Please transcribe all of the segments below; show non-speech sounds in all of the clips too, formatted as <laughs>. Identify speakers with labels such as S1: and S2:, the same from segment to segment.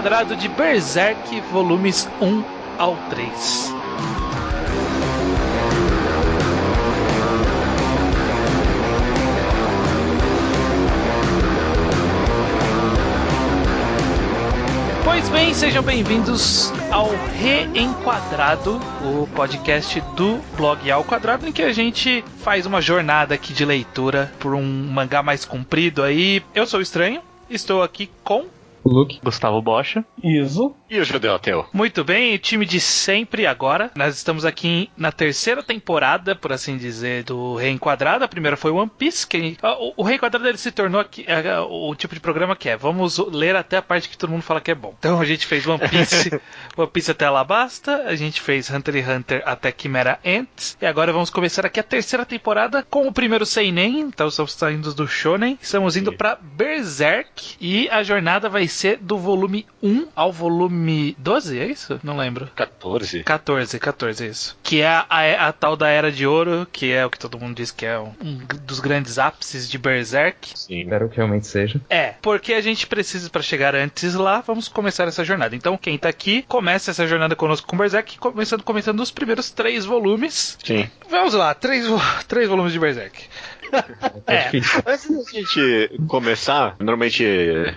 S1: Quadrado de Berserk, volumes 1 ao 3. Pois bem, sejam bem-vindos ao Reenquadrado, o podcast do blog Ao Quadrado, em que a gente faz uma jornada aqui de leitura por um mangá mais comprido aí. Eu sou o Estranho, estou aqui com
S2: Luke.
S3: Gustavo Bocha.
S4: Iso.
S5: E o Judeu Ateu.
S1: Muito bem, time de sempre agora. Nós estamos aqui na terceira temporada, por assim dizer, do Reenquadrado. A primeira foi One Piece. Que, o, o Reenquadrado ele se tornou aqui, é, o tipo de programa que é: vamos ler até a parte que todo mundo fala que é bom. Então a gente fez One Piece, <laughs> One Piece até Alabasta. A gente fez Hunter x Hunter até Chimera Ant. E agora vamos começar aqui a terceira temporada com o primeiro Seinen. Então estamos saindo do Shonen. Estamos indo para Berserk. E a jornada vai ser do volume 1 ao volume 12, é isso? Não lembro.
S5: 14.
S1: 14, 14, isso. Que é a, a, a tal da Era de Ouro, que é o que todo mundo diz que é um, um dos grandes ápices de Berserk.
S5: Sim.
S2: Espero que realmente seja.
S1: É, porque a gente precisa para chegar antes lá, vamos começar essa jornada. Então, quem tá aqui, começa essa jornada conosco com Berserk, começando comentando os primeiros três volumes.
S5: Sim.
S1: Vamos lá, três, três volumes de Berserk. É,
S5: Antes da gente começar, normalmente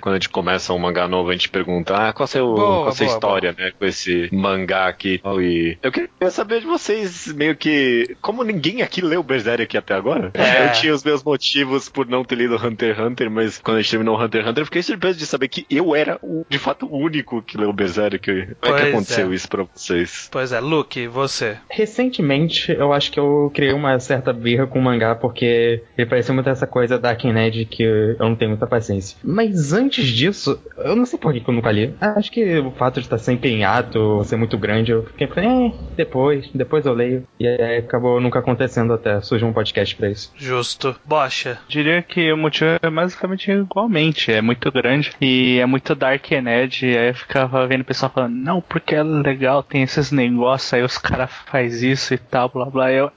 S5: quando a gente começa um mangá novo, a gente pergunta ah, qual é, o,
S1: Boa,
S5: qual é a sua
S1: boa,
S5: história, né, com esse mangá aqui e eu queria saber de vocês, meio que, como ninguém aqui leu Berserk aqui até agora,
S1: É.
S5: eu tinha os meus motivos por não ter lido Hunter x Hunter, mas quando a gente terminou Hunter x Hunter, eu fiquei surpreso de saber que eu era, o, de fato, o único que leu Berserk. Como é
S1: Pois
S5: que aconteceu
S1: é.
S5: isso pra vocês?
S1: pois é, Luke, você.
S2: Recentemente, eu acho que eu criei uma certa birra com o mangá, porque ele parecia muito essa coisa da Ned que eu não tenho muita paciência. Mas antes disso, eu não sei por que eu nunca li. Acho que o fato de estar sempre em ato, ser muito grande, eu fiquei falando, eh, depois, depois eu leio. E aí acabou nunca acontecendo até surgiu um podcast pra isso.
S1: Justo. Bocha.
S3: Diria que o motivo é basicamente igualmente. É muito grande e é muito Dark and Edge. Aí eu ficava vendo o pessoal falando, não, porque é legal, tem esses negócios, aí os caras faz isso e tal, blá blá. Eu.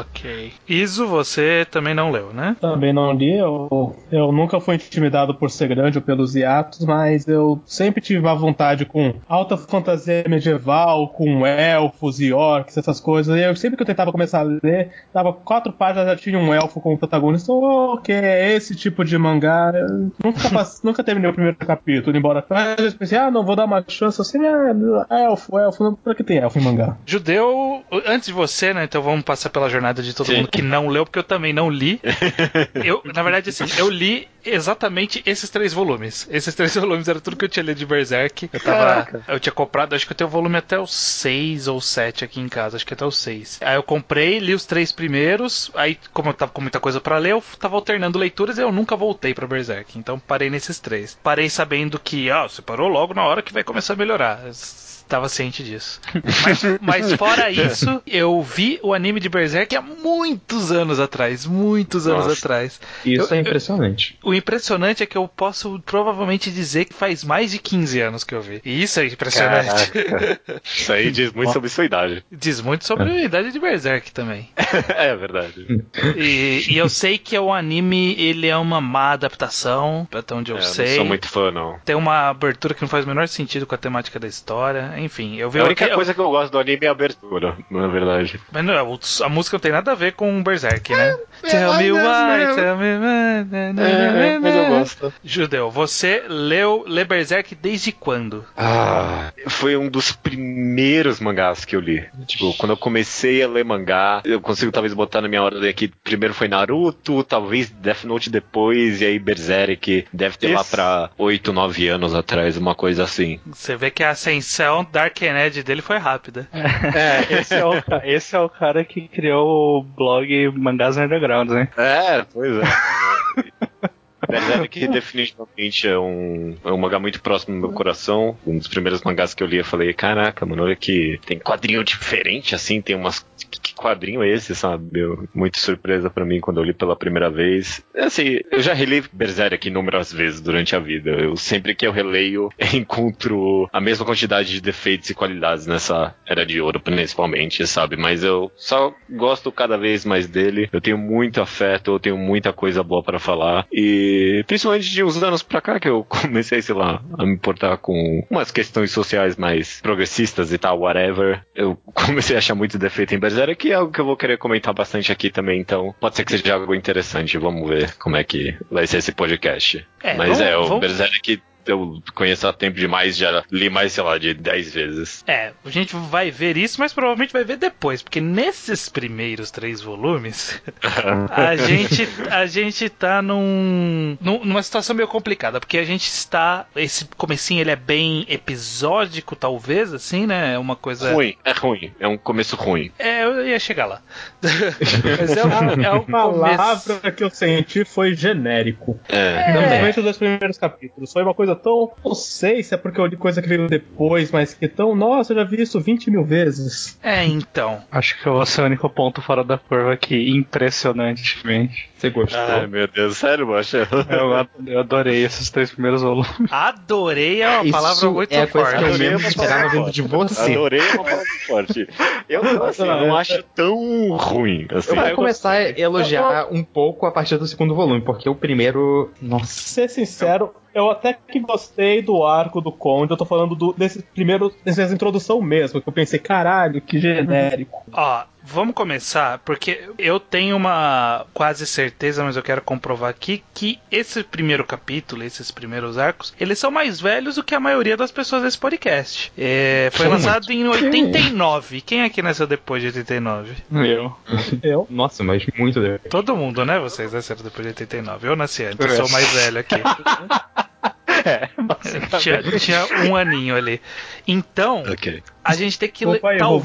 S1: Ok. Iso, você também não leu, né?
S4: Também não li, eu, eu nunca fui intimidado por ser grande ou pelos hiatos, mas eu sempre tive uma vontade com alta fantasia medieval, com elfos e orcs, essas coisas. E eu sempre que eu tentava começar a ler, dava quatro páginas já tinha um elfo como protagonista. Oh, ok, é esse tipo de mangá. Eu nunca, <laughs> pass- nunca terminei o primeiro capítulo, embora. Mas eu pensei, ah, não vou dar uma chance assim, ah, elfo, elfo, não- que tem elfo em mangá?
S1: Judeu, antes de você, né? Então vamos passar pela jornada de todo
S5: Sim.
S1: mundo que não leu, porque eu também não li. <laughs> Eu, na verdade, assim, eu li exatamente esses três volumes. Esses três <laughs> volumes era tudo que eu tinha lido de Berserk. Eu tava.
S5: Caraca.
S1: Eu tinha comprado, acho que eu tenho o volume até o 6 ou 7 aqui em casa, acho que até o 6. Aí eu comprei, li os três primeiros, aí, como eu tava com muita coisa pra ler, eu tava alternando leituras e eu nunca voltei pra Berserk. Então parei nesses três. Parei sabendo que, ah, você parou logo na hora que vai começar a melhorar. Tava ciente disso. Mas, mas fora <laughs> isso, eu vi o anime de Berserk há muitos anos atrás. Muitos anos
S5: Nossa.
S1: atrás.
S2: Isso
S1: Eu-
S2: é
S1: eu-
S2: impressionante.
S1: O impressionante é que eu posso provavelmente dizer que faz mais de 15 anos que eu vi. E isso é impressionante.
S5: Caraca. <laughs> Isso aí diz muito sobre sua idade.
S1: Diz muito sobre a idade de Berserk também. <laughs>
S5: é verdade.
S1: E, e eu sei que o anime ele é uma má adaptação, até onde eu
S5: É,
S1: sei.
S5: não sou muito fã, não.
S1: Tem uma abertura que não faz o menor sentido com a temática da história. Enfim, eu vi
S5: A única
S1: eu-
S5: coisa que eu gosto do anime é a abertura, na verdade.
S1: Mas não, a música não tem nada a ver com Berserk, né?
S5: é,
S1: tell me
S5: mas-
S1: why, tell me why.
S5: É, mas eu gosto.
S1: Judeu, você leu lê Berserk desde quando?
S5: Ah, foi um dos primeiros mangás que eu li. Tipo, quando eu comecei a ler mangá, eu consigo talvez botar na minha ordem aqui. Primeiro foi Naruto, talvez Death Note depois, e aí Berserk deve ter lá
S3: Esse-
S5: pra 8, 9 anos atrás, uma coisa assim.
S1: Você vê que a ascensão Dark Edge dele foi rápida.
S3: É, esse é, o, esse é o cara que criou o blog Mangás Underground, né?
S5: É, pois é. Berserk definitivamente é um, é um mangá muito próximo do meu coração. Um dos primeiros mangás que eu li, eu falei, caraca, mano, olha que tem quadrinho diferente, assim, tem umas. Que, que- quadrinho esse, sabe? Muito surpresa pra mim quando eu li pela primeira vez. Assim, eu já reli Berserk inúmeras vezes durante a vida. Eu sempre que eu releio, <laughs> encontro a mesma quantidade de defeitos e qualidades nessa era de ouro, principalmente, sabe? Mas eu só gosto cada vez mais dele. Eu tenho muito afeto, eu tenho muita coisa boa para falar. E principalmente de uns anos pra cá que eu <laughs> comecei, sei lá, a me importar com umas questões sociais mais progressistas e tal, whatever. Eu <laughs> comecei a achar muito defeito em Berserk, que é algo que eu vou querer comentar bastante aqui também, então pode ser que seja algo interessante. Vamos ver como é que vai ser esse podcast.
S1: É,
S5: Mas
S1: vamos-
S5: é, o
S1: vamos-
S5: Berserk eu conheço há tempo demais, já li mais, sei lá, de 10 vezes.
S1: É, a gente vai ver isso, mas provavelmente vai ver depois, porque nesses primeiros três volumes, <laughs> a gente, a gente tá num, num- numa situação meio complicada, porque a gente está, esse comecinho ele é bem episódico, talvez, assim, né? É uma coisa...
S5: Ruim, é ruim, é um começo ruim.
S1: É, eu ia chegar lá. <laughs> mas é um, é um
S4: palavra
S1: começo...
S4: que eu senti foi genérico.
S5: É.
S4: Principalmente os dois primeiros capítulos. Foi uma coisa tão. Não sei se é porque eu li coisa que veio depois, mas que tão. Nossa, eu já vi isso 20 mil vezes.
S1: É, então.
S3: Acho que eu vou ser o único ponto fora da curva aqui, impressionantemente.
S2: Você gostou?
S5: Ai, meu Deus, sério, Bocha?
S3: Eu, eu adorei esses três primeiros volumes.
S1: Adorei é uma
S2: Isso
S1: palavra muito
S2: é a coisa
S1: forte.
S2: que eu
S5: uma
S2: esperava vindo de você.
S5: Adorei uma palavra forte. Eu, assim, não acho tão ruim. Assim.
S2: Eu vou
S4: eu
S2: começar a elogiar um pouco a partir do segundo volume, porque o primeiro. Nossa.
S4: Ser sincero, eu até que gostei do arco do Conde. Eu tô falando do, desse primeiro. dessa introdução mesmo. Que eu pensei, caralho, que genérico.
S1: Ó, vamos começar, porque eu tenho uma quase certeza, mas eu quero comprovar aqui, que esse primeiro capítulo, esses primeiros arcos, eles são mais velhos do que a maioria das pessoas desse podcast. É, foi lançado em 89. Quem aqui nasceu depois de 89?
S3: Eu.
S4: Eu.
S2: Nossa, mas muito.
S1: Todo mundo, né? Vocês nasceram depois de 89. Eu nasci antes, eu
S3: É.
S1: sou o mais velho aqui. <laughs>
S3: É, <laughs>
S1: tinha, tinha um aninho ali. Então,
S5: Ok.
S1: A gente tem que le-
S4: Opa aí,
S1: tal-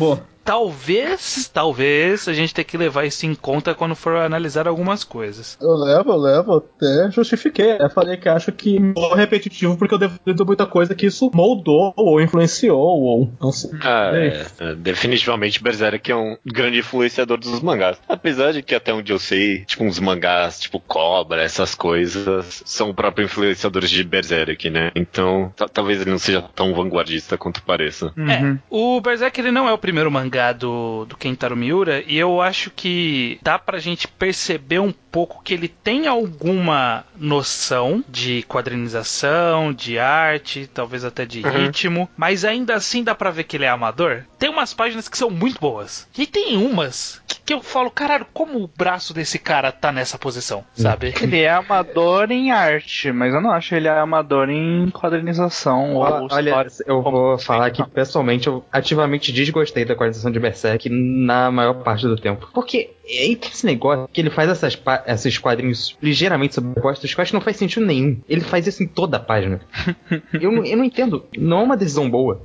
S1: talvez, talvez a gente tenha que levar isso em conta quando for analisar algumas coisas.
S4: Eu levo, eu levo, até justifiquei. Eu falei que acho que é repetitivo porque eu devo ter muita coisa que isso moldou ou influenciou ou não sei.
S5: Ah, é, é, definitivamente Berserk é um grande influenciador dos mangás. Apesar de que até onde eu sei, tipo, uns mangás, tipo Cobra, essas coisas, são próprios influenciadores de Berserk, né? Então, ta- talvez ele não seja tão vanguardista quanto pareça.
S1: É, o Berserk ele não é o primeiro mangá do, do Kentaro Miura e eu acho que dá pra gente perceber um pouco que ele tem alguma noção de quadrinização, de arte, talvez até de ritmo, mas ainda assim dá pra ver que ele é amador. Tem umas páginas que são muito boas e tem umas que, que eu falo, caralho, como o braço desse cara tá nessa posição, sabe? <laughs>
S3: Ele é amador em arte, mas eu não acho ele é amador em quadrinização ou
S2: Olha,
S3: história.
S2: eu vou falar que pessoalmente eu ativamente desgostei da quadrinização de Berserk na maior parte do tempo. Porque tem esse negócio que ele faz essas pa- esses quadrinhos ligeiramente sobrepostos que eu acho que não faz sentido nenhum. Ele faz isso em toda a página. <laughs> eu, não, eu não entendo. Não é uma decisão boa.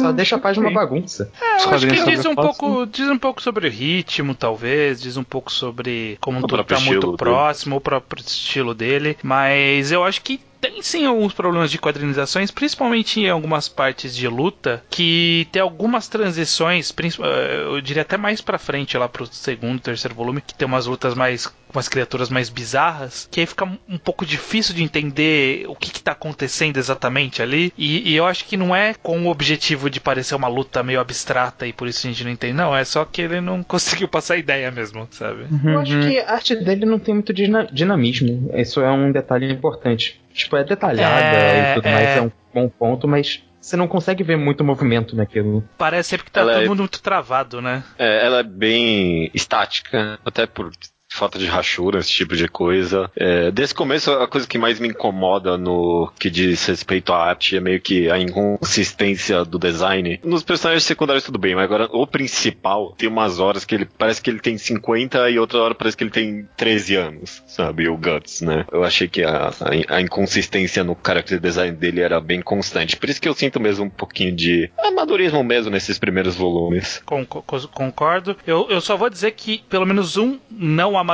S2: Só deixa a página uma bagunça.
S1: É, eu acho que diz um pouco, diz um pouco sobre o ritmo, talvez, diz um pouco sobre como
S5: O
S1: tudo tá muito próximo, o próprio estilo dele, mas eu acho que tem sim alguns problemas de quadrinizações, principalmente em algumas partes de luta, que tem algumas transições, eh, eu diria até mais pra frente, lá pro segundo, terceiro volume, que tem umas lutas mais umas criaturas mais bizarras, que aí fica um pouco difícil de entender o que, que tá acontecendo exatamente ali. E, e eu acho que não é com o objetivo de parecer uma luta meio abstrata e por isso a gente não entende. Não, é só que ele não <laughs> conseguiu passar a ideia mesmo, sabe?
S2: Eu acho que a arte dele não tem muito dina- dinamismo. Isso é um detalhe importante. Tipo, é detalhada
S1: É,
S2: e tudo
S1: é.
S2: mais, é um bom ponto, mas você não consegue ver muito movimento naquilo.
S1: Parece sempre que tá
S5: Ela
S1: todo
S5: é-
S1: mundo muito travado, né?
S5: É, ela é bem estática, até por falta de rachura, esse tipo de coisa. É, desse começo, a coisa que mais me incomoda no que diz respeito à arte é meio que a inconsistência do design. Nos personagens secundários tudo bem, mas agora o principal tem umas horas que ele parece que ele tem 50 e outra hora parece que ele tem 13 anos, sabe? O Guts, né? Eu achei que a, a, inconsistência no character design dele era bem constante. Por isso que eu sinto mesmo um pouquinho de amadorismo mesmo nesses primeiros volumes.
S1: Con- co- concordo. Eu, eu só vou dizer que pelo menos um não amadorismo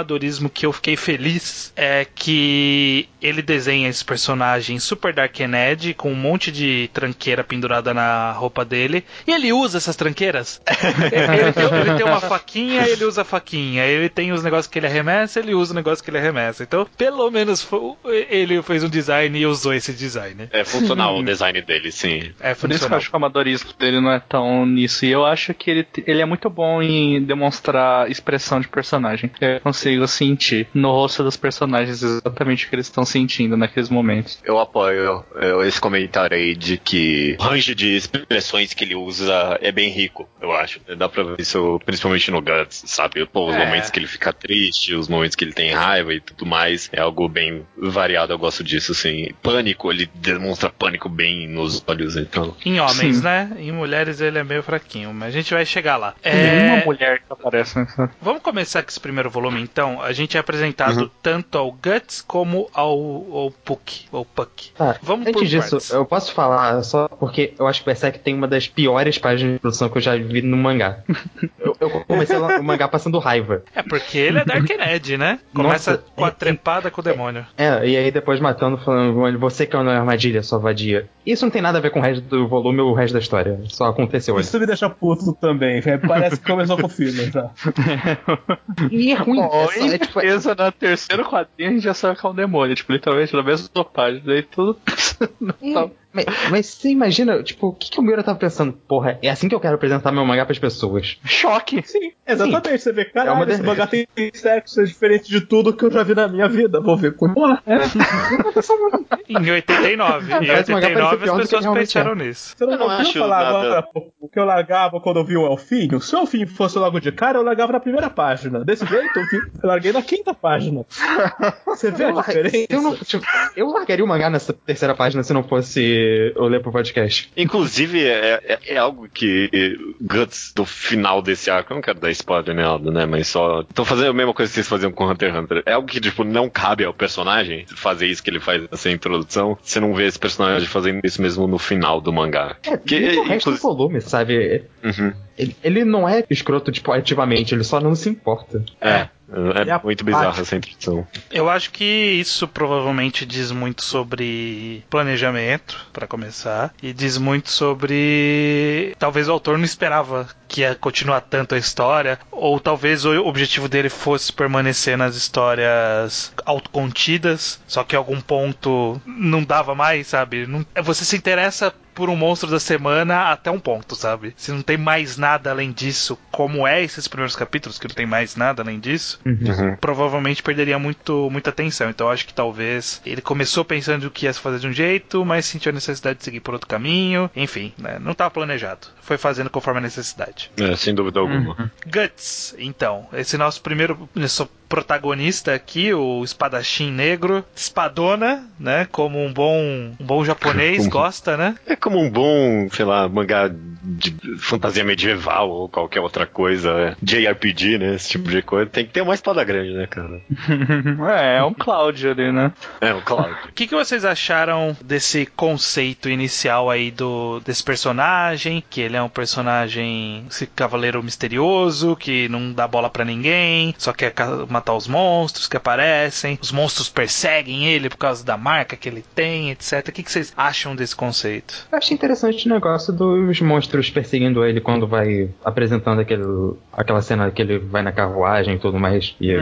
S1: que eu fiquei feliz é que ele desenha esse personagem super Dark Ned com um monte de tranqueira pendurada na roupa dele e ele usa essas tranqueiras. <laughs> ele, tem, ele tem uma faquinha, ele usa a faquinha. Ele tem os negócios que ele arremessa, ele usa o negócio que ele arremessa. Então, pelo menos fo- ele fez um design e usou esse design.
S5: É funcional o design dele, sim.
S1: É
S3: Por isso que eu
S1: funcional.
S3: acho que o amadorismo dele não é tão nisso. E eu acho que ele, ele é muito bom em demonstrar expressão de personagem. Eu consigo sentir no rosto dos personagens exatamente o que eles estão sentindo naqueles momentos.
S5: Eu apoio eu, esse comentário aí de que o range de expressões que ele usa é bem rico, eu acho. Dá pra ver isso principalmente no Guts, sabe? Pô, os
S1: É.
S5: momentos que ele fica triste, os momentos que ele tem raiva e tudo mais. É algo bem variado, eu gosto disso, assim. Pânico, ele demonstra pânico bem nos olhos, então.
S1: Em homens,
S3: Sim.
S1: né? Em mulheres ele é meio fraquinho, mas a gente vai chegar lá. É,
S3: mulher que aparece nessa.
S1: Vamos começar com esse primeiro volume, então. A gente é apresentado tanto ao Guts como ao, ao Puck, ou Puck.
S2: Tá,
S1: Vamos por
S2: Antes disso,
S1: partes.
S2: eu posso falar só porque eu acho que o Berserk tem uma das piores páginas de produção que eu já vi no mangá. <laughs> eu, eu comecei o mangá passando raiva.
S1: É porque ele é Dark Ned, né? Começa
S2: Nossa,
S1: com a
S2: é-
S1: trepada com o demônio.
S2: É, e aí depois matando, falando, você que é uma armadilha, sua vadia. Isso não tem nada a ver com o resto do volume ou o resto da história. Só aconteceu.
S4: Isso me deixa puto também. <laughs> Parece que começou com o filme já. <laughs>
S2: E é ruim.
S3: Bom,
S2: é só- é, tipo,
S3: certeza, na terceira quadrinha a gente já sabe que é um demônio, tipo, literalmente na mesma página e tudo.
S2: É, <laughs> mas, mas você imagina, tipo, o que, que o Miura tava pensando? Porra, é assim que eu quero apresentar meu mangá pras pessoas.
S3: Choque!
S4: Sim, exatamente. Você vê, caralho,
S2: É uma
S4: esse mangá tem sexo, é diferente de tudo que eu já vi na minha vida. Vou ver como é. <laughs>
S1: Em 89. Em
S2: Parece um mangá
S1: 89
S2: parecer
S1: as pessoas
S2: realmente
S1: pensaram nisso.
S4: Você não,
S5: Eu não acho
S4: falar
S5: nada-
S4: agora o que eu largava quando eu vi o Elfinho? Se o Elfinho fosse logo de cara, eu largava na primeira página. Desse jeito, eu, vi- eu larguei na quinta página. <laughs> Você vê a
S2: Eu, lar-
S4: diferença?
S2: eu, não, tipo, eu largaria o mangá nessa terceira página se não fosse eu ler pro podcast.
S5: Inclusive, é, é- é algo que Guts do final desse arco, eu não quero dar spoiler nem nada, né? Mas só. Tô fazendo a mesma coisa que vocês faziam com Hunter x Hunter. É algo que, tipo, não cabe ao personagem fazer isso que ele faz nessa introdução. Você não vê esse personagem fazendo isso mesmo no final do mangá.
S2: É,
S5: Que,
S2: e o resto do volume, sabe?
S5: Uhum.
S2: Ele, ele não é escroto, tipo, ativamente, ele só não se importa.
S5: É. É
S4: a
S5: muito bizarro
S4: parte-
S5: essa introdução.
S1: Eu acho que isso provavelmente diz muito sobre planejamento, pra começar, e diz muito sobre. Talvez o autor não esperava que ia continuar tanto a história, ou talvez o objetivo dele fosse permanecer nas histórias autocontidas, só que em algum ponto não dava mais, sabe? Não- Você se interessa por um monstro da semana até um ponto, sabe? Se não tem mais nada além disso, como é esses primeiros capítulos, que não tem mais nada além disso,
S5: Uhum.
S1: provavelmente perderia muito, muita atenção. Então eu acho que talvez ele começou pensando que ia se fazer de um jeito, mas sentiu a necessidade de seguir por outro caminho. Enfim, né? não estava planejado. Foi fazendo conforme a necessidade.
S5: É, sem dúvida alguma.
S1: Guts, então, esse nosso primeiro nosso protagonista aqui, o espadachim negro, espadona, né? Como um bom, um bom japonês
S5: Como-
S1: gosta, né?
S5: É como um bom, sei lá, mangá de fantasia medieval ou qualquer outra coisa, é, JRPG, né? Esse tipo de coisa. Tem que ter uma espada grande, né, cara? <laughs>
S3: é, é um Cloud ali, né?
S5: É, o Cloud. <laughs>
S1: O que, que vocês acharam desse conceito inicial aí do desse personagem? Que ele é um personagem, esse cavaleiro misterioso, que não dá bola pra ninguém, só quer ca- matar os monstros que aparecem. Os monstros perseguem ele por causa da marca que ele tem, etc. O que, que vocês acham desse conceito?
S2: Eu achei interessante o negócio dos monstros perseguindo ele quando vai apresentando aquele, aquela cena que ele vai na carruagem e tudo mais. E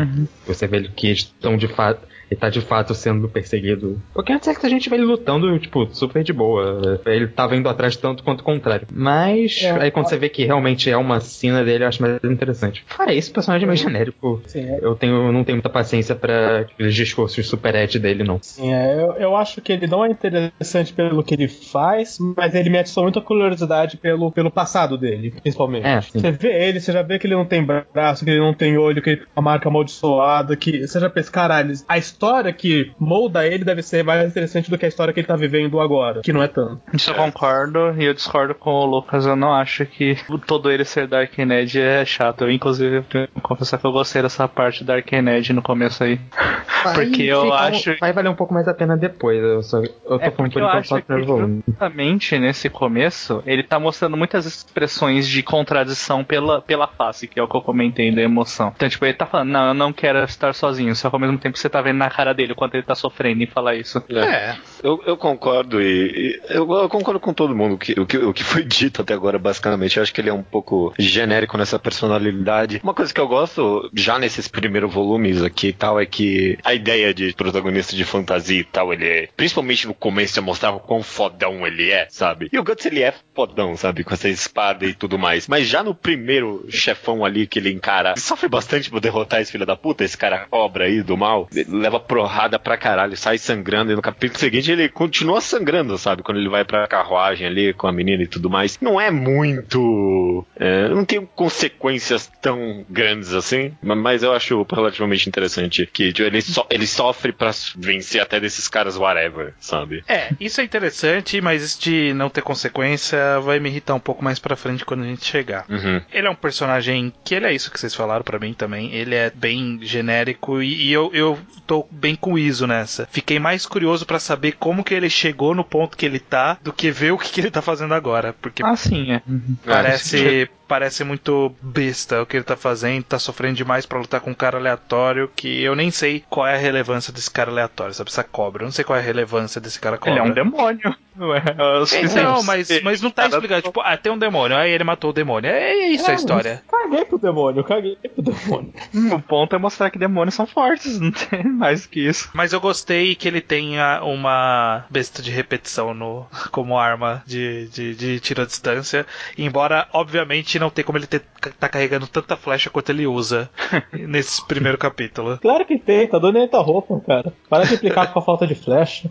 S2: você vê que eles estão de fato. Ele tá de fato sendo perseguido. Porque antes é que a gente vê ele lutando, tipo, super de boa. Ele tava indo atrás tanto quanto o contrário. Mas
S4: É,
S2: aí quando você vê que realmente é uma cena dele, eu acho mais interessante. Fora isso, o personagem é meio genérico.
S4: Sim, é.
S2: Eu tenho, eu não tenho muita paciência pra aqueles discursos super ed dele, não.
S4: Sim, é, eu, eu acho que ele não é interessante pelo que ele faz, mas ele me atiçou muita curiosidade pelo, pelo passado dele, principalmente.
S2: É.
S4: Você vê ele, você já vê que ele não tem braço, que ele não tem olho, que ele tem uma marca amaldiçoada, que você já pensa, caralho, a história que molda ele deve ser mais interessante do que a história que ele tá vivendo agora, que não é tanto.
S3: Isso eu concordo, e eu discordo com o Lucas. Eu não acho que todo ele ser Dark Ned é chato. Eu, inclusive, tenho que confessar que eu gostei dessa parte da Dark Ned no começo aí. <laughs>
S2: Vai
S3: Porque eu
S2: ficar um-
S3: acho-
S2: Vai valer um pouco mais a pena depois. Eu, só, eu tô
S3: É
S2: por
S3: eu acho que justamente nesse começo, ele tá mostrando muitas expressões de contradição pela, pela face, que é o que eu comentei da emoção. Então, tipo, ele tá falando, não, eu não quero estar sozinho, só que ao mesmo tempo você tá vendo na cara dele o quanto ele tá sofrendo em falar isso.
S5: É. Eu, eu concordo e, e eu, eu concordo com todo mundo que, o, que, o que foi <laughs> dito até agora, basicamente. Eu acho que ele é um pouco genérico nessa personalidade. Uma coisa que eu gosto, já nesses primeiros volumes aqui e tal, é que a ideia de protagonista de fantasia e tal, ele é. Principalmente no começo, já mostrava o quão fodão ele é, sabe? E o Guts, ele é fodão, sabe? Com essa espada e tudo mais. Mas já no primeiro chefão ali que ele encara, ele sofre bastante pra derrotar esse filho da puta, esse cara cobra aí do mal. Ele leva porrada pra caralho, sai sangrando. E no capítulo seguinte ele continua sangrando, sabe? Quando ele vai pra carruagem ali com a menina e tudo mais. Não é muito. é, não tem consequências tão grandes assim. ma- Mas eu acho relativamente interessante que tipo, ele, so- ele sofre pra vencer até desses caras whatever, sabe?
S1: É, isso é interessante, mas isso de não ter consequência vai me irritar um pouco mais pra frente quando a gente chegar.
S5: Uhum.
S1: Ele é um personagem que ele é isso que vocês falaram pra mim também. Ele é bem genérico e, e eu, eu tô bem com isso nessa. Fiquei mais curioso pra saber como que ele chegou no ponto que ele tá do que ver o que, que ele tá fazendo agora. Porque
S3: Ah, sim, é.
S1: parece, parece muito besta o que ele tá fazendo, tá sofrendo demais pra lutar com um cara aleatório que eu nem sei qual é a relevância desse cara aleatório, sabe? Essa cobra. Eu não sei qual é a relevância desse cara cobra.
S3: Ele é um demônio. <laughs> Ué, é o suficiente.
S1: Não, mas, mas não tá explicado. Tipo, ah, tem um demônio, aí ele matou o demônio. É isso a
S4: Ah,
S1: história.
S4: Caguei pro demônio, caguei pro demônio.
S3: O ponto é mostrar que demônios são fortes, <laughs> não tem mais que isso.
S1: Mas eu gostei que ele tenha uma besta de repetição no, como arma de, de, de tiro à distância. Embora, obviamente, não tem como ele ter, tá carregando tanta flecha quanto ele usa <laughs> nesse primeiro capítulo.
S4: Claro que tem, tá dando a roupa, cara. Para de implicar <laughs> com a falta de flecha.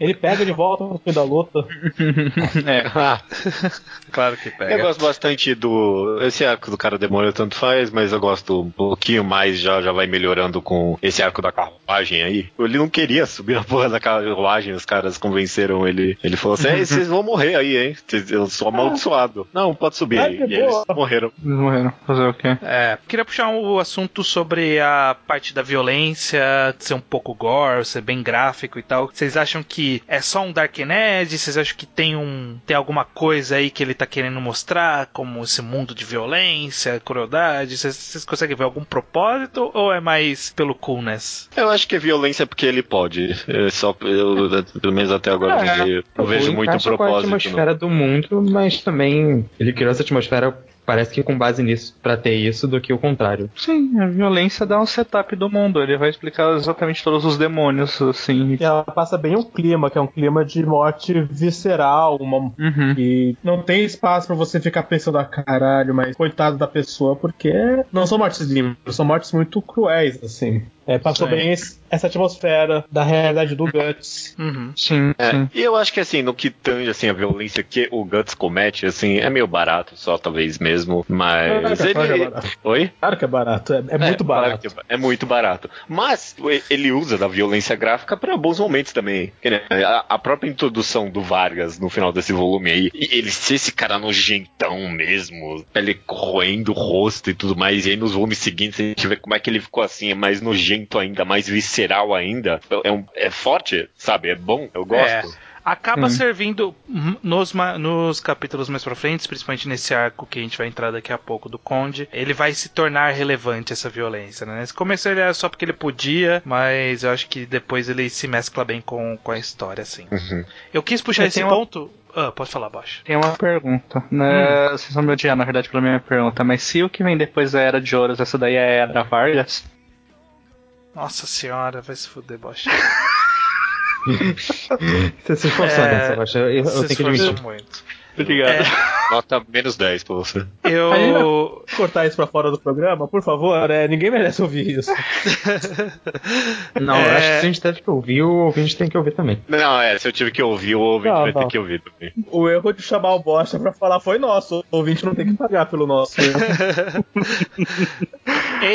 S4: Ele pega de volta no fim da luta.
S3: É.
S5: Ah, <laughs>
S1: Claro que
S5: eu
S1: pega.
S5: gosto bastante do. Esse arco do cara demônio tanto faz, mas eu gosto um pouquinho mais, já, já vai melhorando com esse arco da carruagem aí. Ele não queria subir na porra da carruagem, os caras convenceram ele. Ele falou assim: "É, <laughs> vocês vão morrer aí, hein? Eu sou amaldiçoado. Não, pode subir aí. E eles morreram.
S3: Eles morreram. Fazer o quê?
S1: É, queria puxar um assunto sobre a parte da violência, de ser um pouco gore, ser bem gráfico e tal. Vocês acham que é só um Dark Ned? Vocês acham que tem um tem alguma coisa aí que ele tá querendo mostrar, como esse mundo de violência, crueldade? Vocês, vocês conseguem ver algum propósito ou é mais pelo coolness?
S5: Eu acho que é violência porque ele pode. É só, eu, pelo menos até agora, eu não vejo- muito
S2: encaixa com a
S5: propósito. não.
S2: atmosfera do mundo, mas também ele criou essa atmosfera, parece que com base nisso, pra ter isso, do que o contrário.
S3: Sim, a violência dá um setup do mundo. Ele vai explicar exatamente todos os demônios, assim.
S4: E ela passa bem um clima, que é um clima de morte visceral, uma
S3: Uhum.
S4: E não tem espaço pra você ficar pensando, ah, caralho, mas coitado da pessoa, porque não são mortes limpas, são mortes muito cruéis, assim. É, passou
S1: É.
S4: bem esse- essa atmosfera da realidade do Guts.
S1: Uhum.
S3: Sim,
S5: É,
S3: sim.
S5: e eu acho que assim, no que tange assim, a violência que o Guts comete, assim, é meio barato, só talvez mesmo, mas
S4: Claro que é
S5: ele.
S4: barato.
S5: Oi?
S4: Claro que é barato, é, é muito
S5: claro
S4: barato.
S5: que é muito barato. Mas ele usa da violência gráfica para bons momentos também. A, a própria introdução do Vargas no final desse volume aí, e ele ser esse cara nojentão mesmo, pele corroendo o rosto e tudo mais, e aí nos volumes seguintes a gente vê como é que ele ficou assim, é mais nojento ainda, mais visceral ainda. É, um- é forte, sabe? É bom, eu gosto.
S1: Acaba
S3: Hum.
S1: servindo hum, nos, ma- nos capítulos mais pra frente, principalmente nesse arco que a gente vai entrar daqui a pouco do Conde, ele vai se tornar relevante essa violência, né? Nesse começo ele era só porque ele podia, mas eu acho que depois ele se mescla bem com, com a história, assim.
S5: Uhum.
S1: Eu quis puxar
S3: Eu
S1: esse
S3: tenho uma-
S1: ponto. Ah, pode falar baixo.
S3: Tem uma pergunta. Né? Vocês vão me odiar, na verdade, pela minha pergunta, mas se o que vem depois da Era de Ouros, essa daí é a Era Vargas?
S1: Nossa senhora, vai se fuder, baixo. <laughs>
S2: Você se esforçou
S1: É,
S2: nessa, eu, eu, tenho que admitir.
S1: muito.
S3: Obrigado.
S1: É,
S5: Nota menos 10 pra você.
S1: eu.
S4: Cortar isso pra fora do programa, por favor, é, ninguém merece ouvir isso. <laughs>
S2: Não,
S1: É.
S2: eu acho que se a gente teve que ouvir, o ouvinte tem que ouvir também.
S5: Não, é, se eu tive que ouvir, o ouvinte
S4: Não,
S5: vai
S4: não.
S5: ter que ouvir também.
S4: O erro de chamar o Bosta pra falar foi nosso. O ouvinte não tem que pagar pelo nosso. <laughs>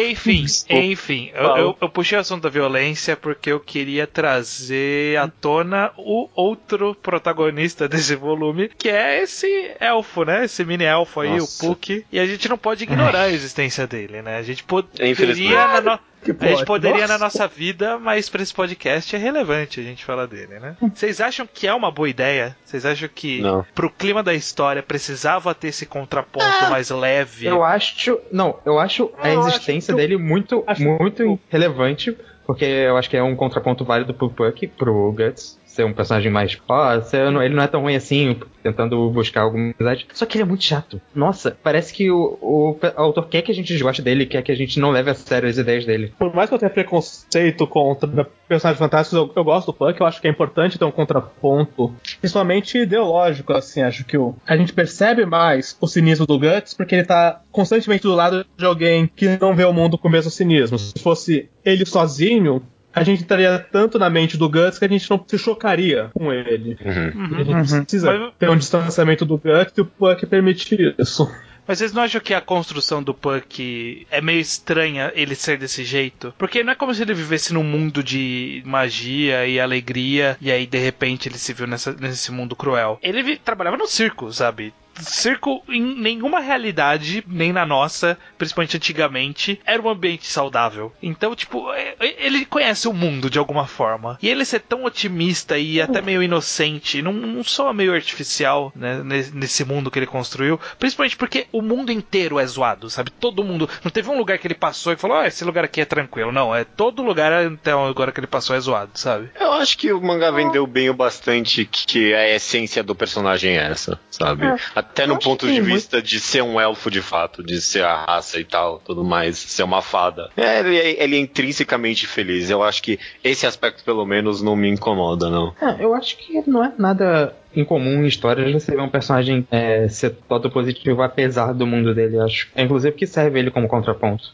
S1: Enfim, enfim, eu, eu, eu puxei o assunto da violência porque eu queria trazer à tona o outro protagonista desse volume, que é esse elfo, né? Esse mini elfo aí,
S5: Nossa.
S1: o Puck. E a gente não pode ignorar a existência dele, né? A gente poderia, na, no- A gente
S4: pode.
S1: poderia
S4: Nossa.
S1: na nossa vida, mas pra esse podcast é relevante a gente falar dele, né? Vocês acham que é uma boa ideia? Vocês acham que
S5: Não.
S1: pro clima da história precisava ter esse contraponto mais leve?
S2: Eu acho. Não, eu acho a
S4: Eu
S2: existência
S4: acho que-
S2: dele muito,
S4: acho
S2: muito
S4: que-
S2: relevante. Porque eu acho que é um contraponto válido pro Puck, pro Guts. Ser um personagem mais. Ó, não- ele não é tão ruim assim, tentando buscar alguma amizade. Só que ele é muito chato. Nossa, parece que o, o, o autor quer que a gente desgoste dele, quer que a gente não leve a sério as ideias dele.
S4: Por mais que eu tenha preconceito contra personagens fantásticos, eu, eu gosto do Puck, eu acho que é importante ter um contraponto, principalmente ideológico, assim, acho que o, a gente percebe mais o cinismo do Guts porque ele tá constantemente do lado de alguém que não vê o mundo com o mesmo cinismo. Se fosse ele sozinho, a gente estaria tanto na mente do Guts que a gente não se chocaria com ele.
S5: Uhum.
S4: E a gente precisa
S1: Mas-
S4: ter um distanciamento do Guts e o Puck permite isso.
S1: Mas vocês não acham que a construção do Puck é meio estranha ele ser desse jeito? Porque não é como se ele vivesse num mundo de magia e alegria e aí de repente ele se viu nessa- nesse mundo cruel. Ele vi- trabalhava no circo, sabe? Circo em nenhuma realidade, nem na nossa, principalmente antigamente, era um ambiente saudável. Então, tipo, é- é- ele conhece o mundo de alguma forma. E ele ser tão otimista e até meio inocente, não, não soa meio artificial, né, ne- nesse mundo que ele construiu. Principalmente porque o mundo inteiro é zoado, sabe? Todo mundo. Não teve um lugar que ele passou e falou, ah, esse lugar aqui é tranquilo. Não, é todo lugar até agora que ele passou é zoado, sabe?
S5: Eu acho que o mangá vendeu bem o bastante que, que a essência do personagem é essa, sabe? Até no ponto de
S2: muito-
S5: vista de ser um elfo de fato, de ser a raça e tal, tudo mais, ser uma fada. É, ele, é- ele é intrinsecamente feliz. Eu acho que esse aspecto, pelo menos, não me incomoda, não.
S2: É, eu acho que não é nada incomum em histórias você ver um personagem é, ser todo positivo apesar do mundo dele, acho. É inclusive que serve ele como contraponto.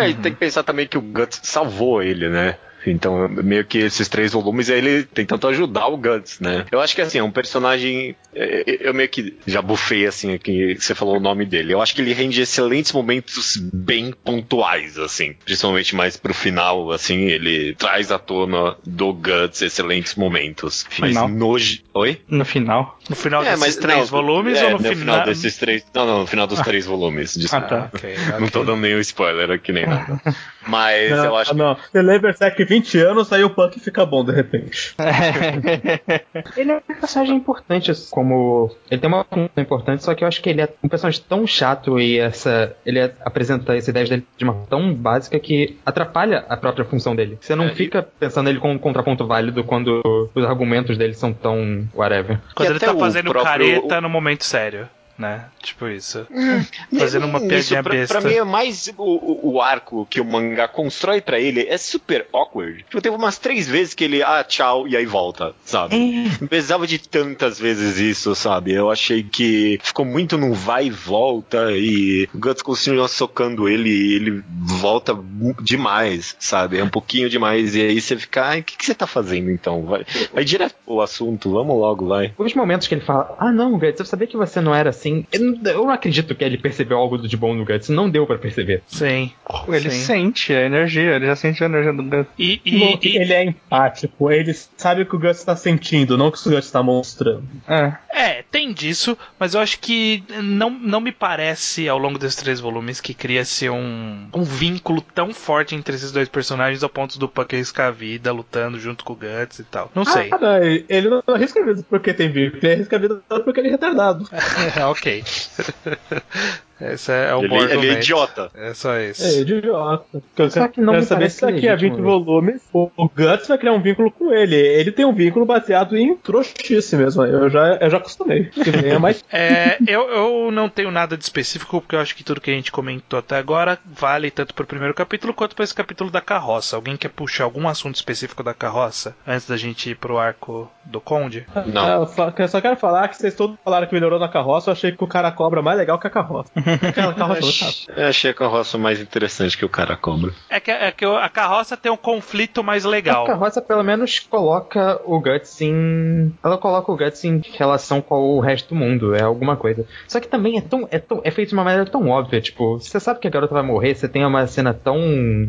S5: É, e tem que pensar também que o Guts salvou ele, né? Então, meio que esses três volumes ele tentando ajudar o Guts, né? Eu acho que assim, é um personagem. é, é, Eu meio que já bufei assim aqui, você falou o nome dele. Eu acho que ele rende excelentes momentos bem pontuais, assim. Principalmente mais pro final, assim, ele traz à tona do Guts excelentes momentos.
S3: Final.
S5: Mas no. Oi?
S3: No final.
S1: No final
S5: É,
S1: desses
S5: mas
S1: três
S5: não,
S1: volumes
S5: é,
S1: ou no,
S5: no
S1: final?
S5: desses três. Não, não, no final dos três volumes.
S3: Ah,
S5: Desculpa.
S3: tá.
S1: Ok,
S5: Não tô dando nenhum spoiler aqui nem nada. <laughs> Mas
S4: não,
S5: eu acho
S4: não. Você lê Berserk 20 anos, aí o Puck fica bom de repente. <laughs>
S2: Ele é um personagem importante, assim, como. Ele tem uma função importante, só que eu acho que ele é um personagem tão chato e essa. Ele é- apresenta as ideias dele de uma forma tão básica que atrapalha a própria função dele. Você não
S5: É, e-
S2: fica pensando nele como um contraponto válido quando os argumentos dele são tão whatever.
S1: Quando
S5: E
S1: ele
S5: até
S1: tá
S5: o
S1: fazendo
S5: próprio-
S1: careta no momento sério, né? Tipo isso. Fazendo uma
S5: Isso,
S1: piadinha
S5: pra,
S1: besta.
S5: pra mim é mais o, o- o arco que o mangá constrói pra ele é super awkward. Tipo, teve umas três vezes que ele, ah, tchau, e aí volta, sabe? Não precisava de tantas vezes isso, sabe? Eu achei que ficou muito num vai e volta e o Guts continua socando ele e ele volta demais, sabe? É um pouquinho demais e aí você fica, ai, o que, que você tá fazendo então? Vai, vai direto pro assunto, vamos logo, vai.
S2: Os momentos que ele fala, ah não, Guts, eu sabia que você não era assim. Eu não, eu não acredito que ele percebeu algo de bom no Guts. Não deu pra perceber.
S1: Sim.
S3: Ele
S1: Sim.
S3: sente a energia, ele já sente a energia do Guts.
S1: E, e-
S4: E,
S1: e-
S4: ele é empático, ele sabe o que o Guts tá sentindo, não o que o Guts tá mostrando.
S3: É.
S1: É, tem disso, mas eu acho que não, não me parece, ao longo desses três volumes, que cria-se um, um vínculo tão forte entre esses dois personagens ao ponto do Puck arriscar a vida lutando junto com o Guts e tal. Não sei.
S4: Ah, não, ele- não arrisca a vida porque tem vínculo, ele arrisca a vida porque ele é retardado. <laughs>
S1: ok. Okay. <laughs> Esse é o
S5: Ele,
S1: bom
S5: ele é idiota.
S1: É só isso.
S4: É idiota. Porque eu
S2: Só que não
S4: quero saber se daqui a
S2: legítimo
S4: 20
S2: isso.
S4: volumes o, o Guts vai criar um vínculo com ele. Ele tem um vínculo baseado em trouxice mesmo. Eu já, eu já acostumei. Que nem é mais <laughs>
S1: É, eu, eu não tenho nada de específico, porque eu acho que tudo que a gente comentou até agora vale tanto pro primeiro capítulo quanto para esse capítulo da carroça. Alguém quer puxar algum assunto específico da carroça antes da gente ir pro arco do Conde?
S5: Não.
S4: Ah, eu só, eu só quero falar que vocês todos falaram que melhorou na carroça. Eu achei que o cara cobra mais legal que a carroça. Aquela carroça.
S5: Eu achei a carroça mais interessante que o cara cobra.
S1: É que, é que a carroça tem um conflito mais legal.
S2: A carroça pelo menos coloca o Guts em. Ela coloca o Guts em relação com o resto do mundo, é alguma coisa. Só que também é tão. É, tão, é feito de uma maneira tão óbvia, tipo, você sabe que a garota vai morrer, você tem uma cena tão.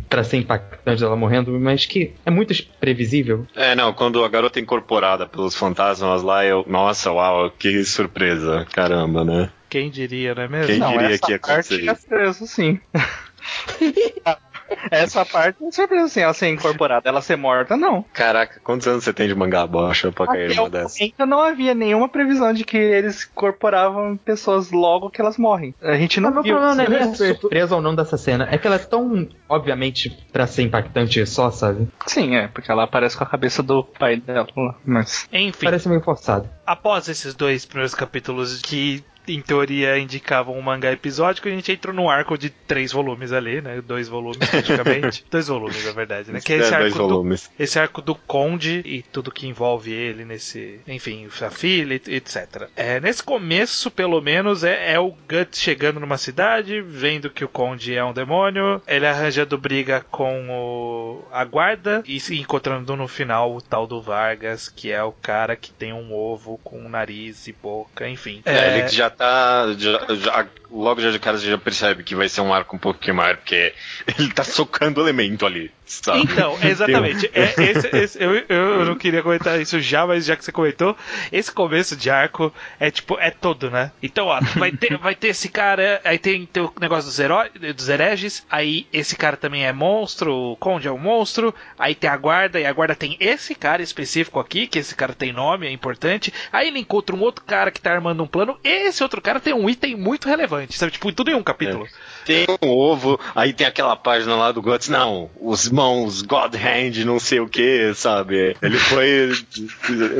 S2: pra ser impactante dela morrendo, mas que é muito previsível.
S5: É, não, quando a garota é incorporada pelos fantasmas lá, eu. Nossa, uau, que surpresa. Caramba, né?
S1: Quem diria, não é mesmo?
S5: Quem
S3: Não,
S5: diria
S3: essa
S5: que ia
S3: parte
S5: acontecer
S3: é preso, sim. <laughs> Essa parte não surpresa assim, ela ser incorporada, ela ser morta, não.
S5: Caraca, quantos anos você tem de mangá bocha pra cair numa dessas?
S3: momento não havia nenhuma previsão de que eles incorporavam pessoas logo que elas morrem. A gente não
S2: o
S3: viu.
S2: problema não é nem a surpresa ou não dessa cena. É que ela é tão, obviamente, pra ser impactante só, sabe?
S3: Sim, é, porque ela aparece com a cabeça do pai dela mas...
S1: Enfim,
S2: Parece meio forçado.
S1: após esses dois primeiros capítulos que em teoria indicavam um mangá episódico, a gente entrou num arco de três volumes ali, né? Dois volumes praticamente. <laughs> dois volumes, na verdade, né? Que é esse
S5: É, dois
S1: arco do
S5: volumes.
S1: esse arco do Conde e tudo que envolve ele nesse. Enfim, a filha, etc. É, nesse começo, pelo menos, é, é o Guts chegando numa cidade, vendo que o Conde é um demônio, ele arranjando briga com o, a guarda e se encontrando no final o tal do Vargas, que é o cara que tem um ovo com nariz e boca, enfim.
S5: É, ele já tá. já- já- logo já de cara você já percebe que vai ser um arco um pouquinho maior, porque ele tá socando elemento ali, sabe?
S1: Então, exatamente. É, esse- esse- eu, eu não queria comentar isso já, mas já que você comentou, esse começo de arco é tipo, é todo, né? Então, ó, vai ter, vai ter esse cara, aí tem, tem o negócio dos, heró- dos hereges, aí esse cara também é monstro, o Conde é um monstro, aí tem a guarda, e a guarda tem esse cara específico aqui, que esse cara tem nome, é importante, aí ele encontra um outro cara que tá armando um plano, esse outro cara tem um item muito relevante, sabe? Tipo, tudo em um capítulo.
S5: Tem um ovo, aí tem aquela página lá do Guts, não, os mãos, God Hand, não sei o que, sabe? Ele foi,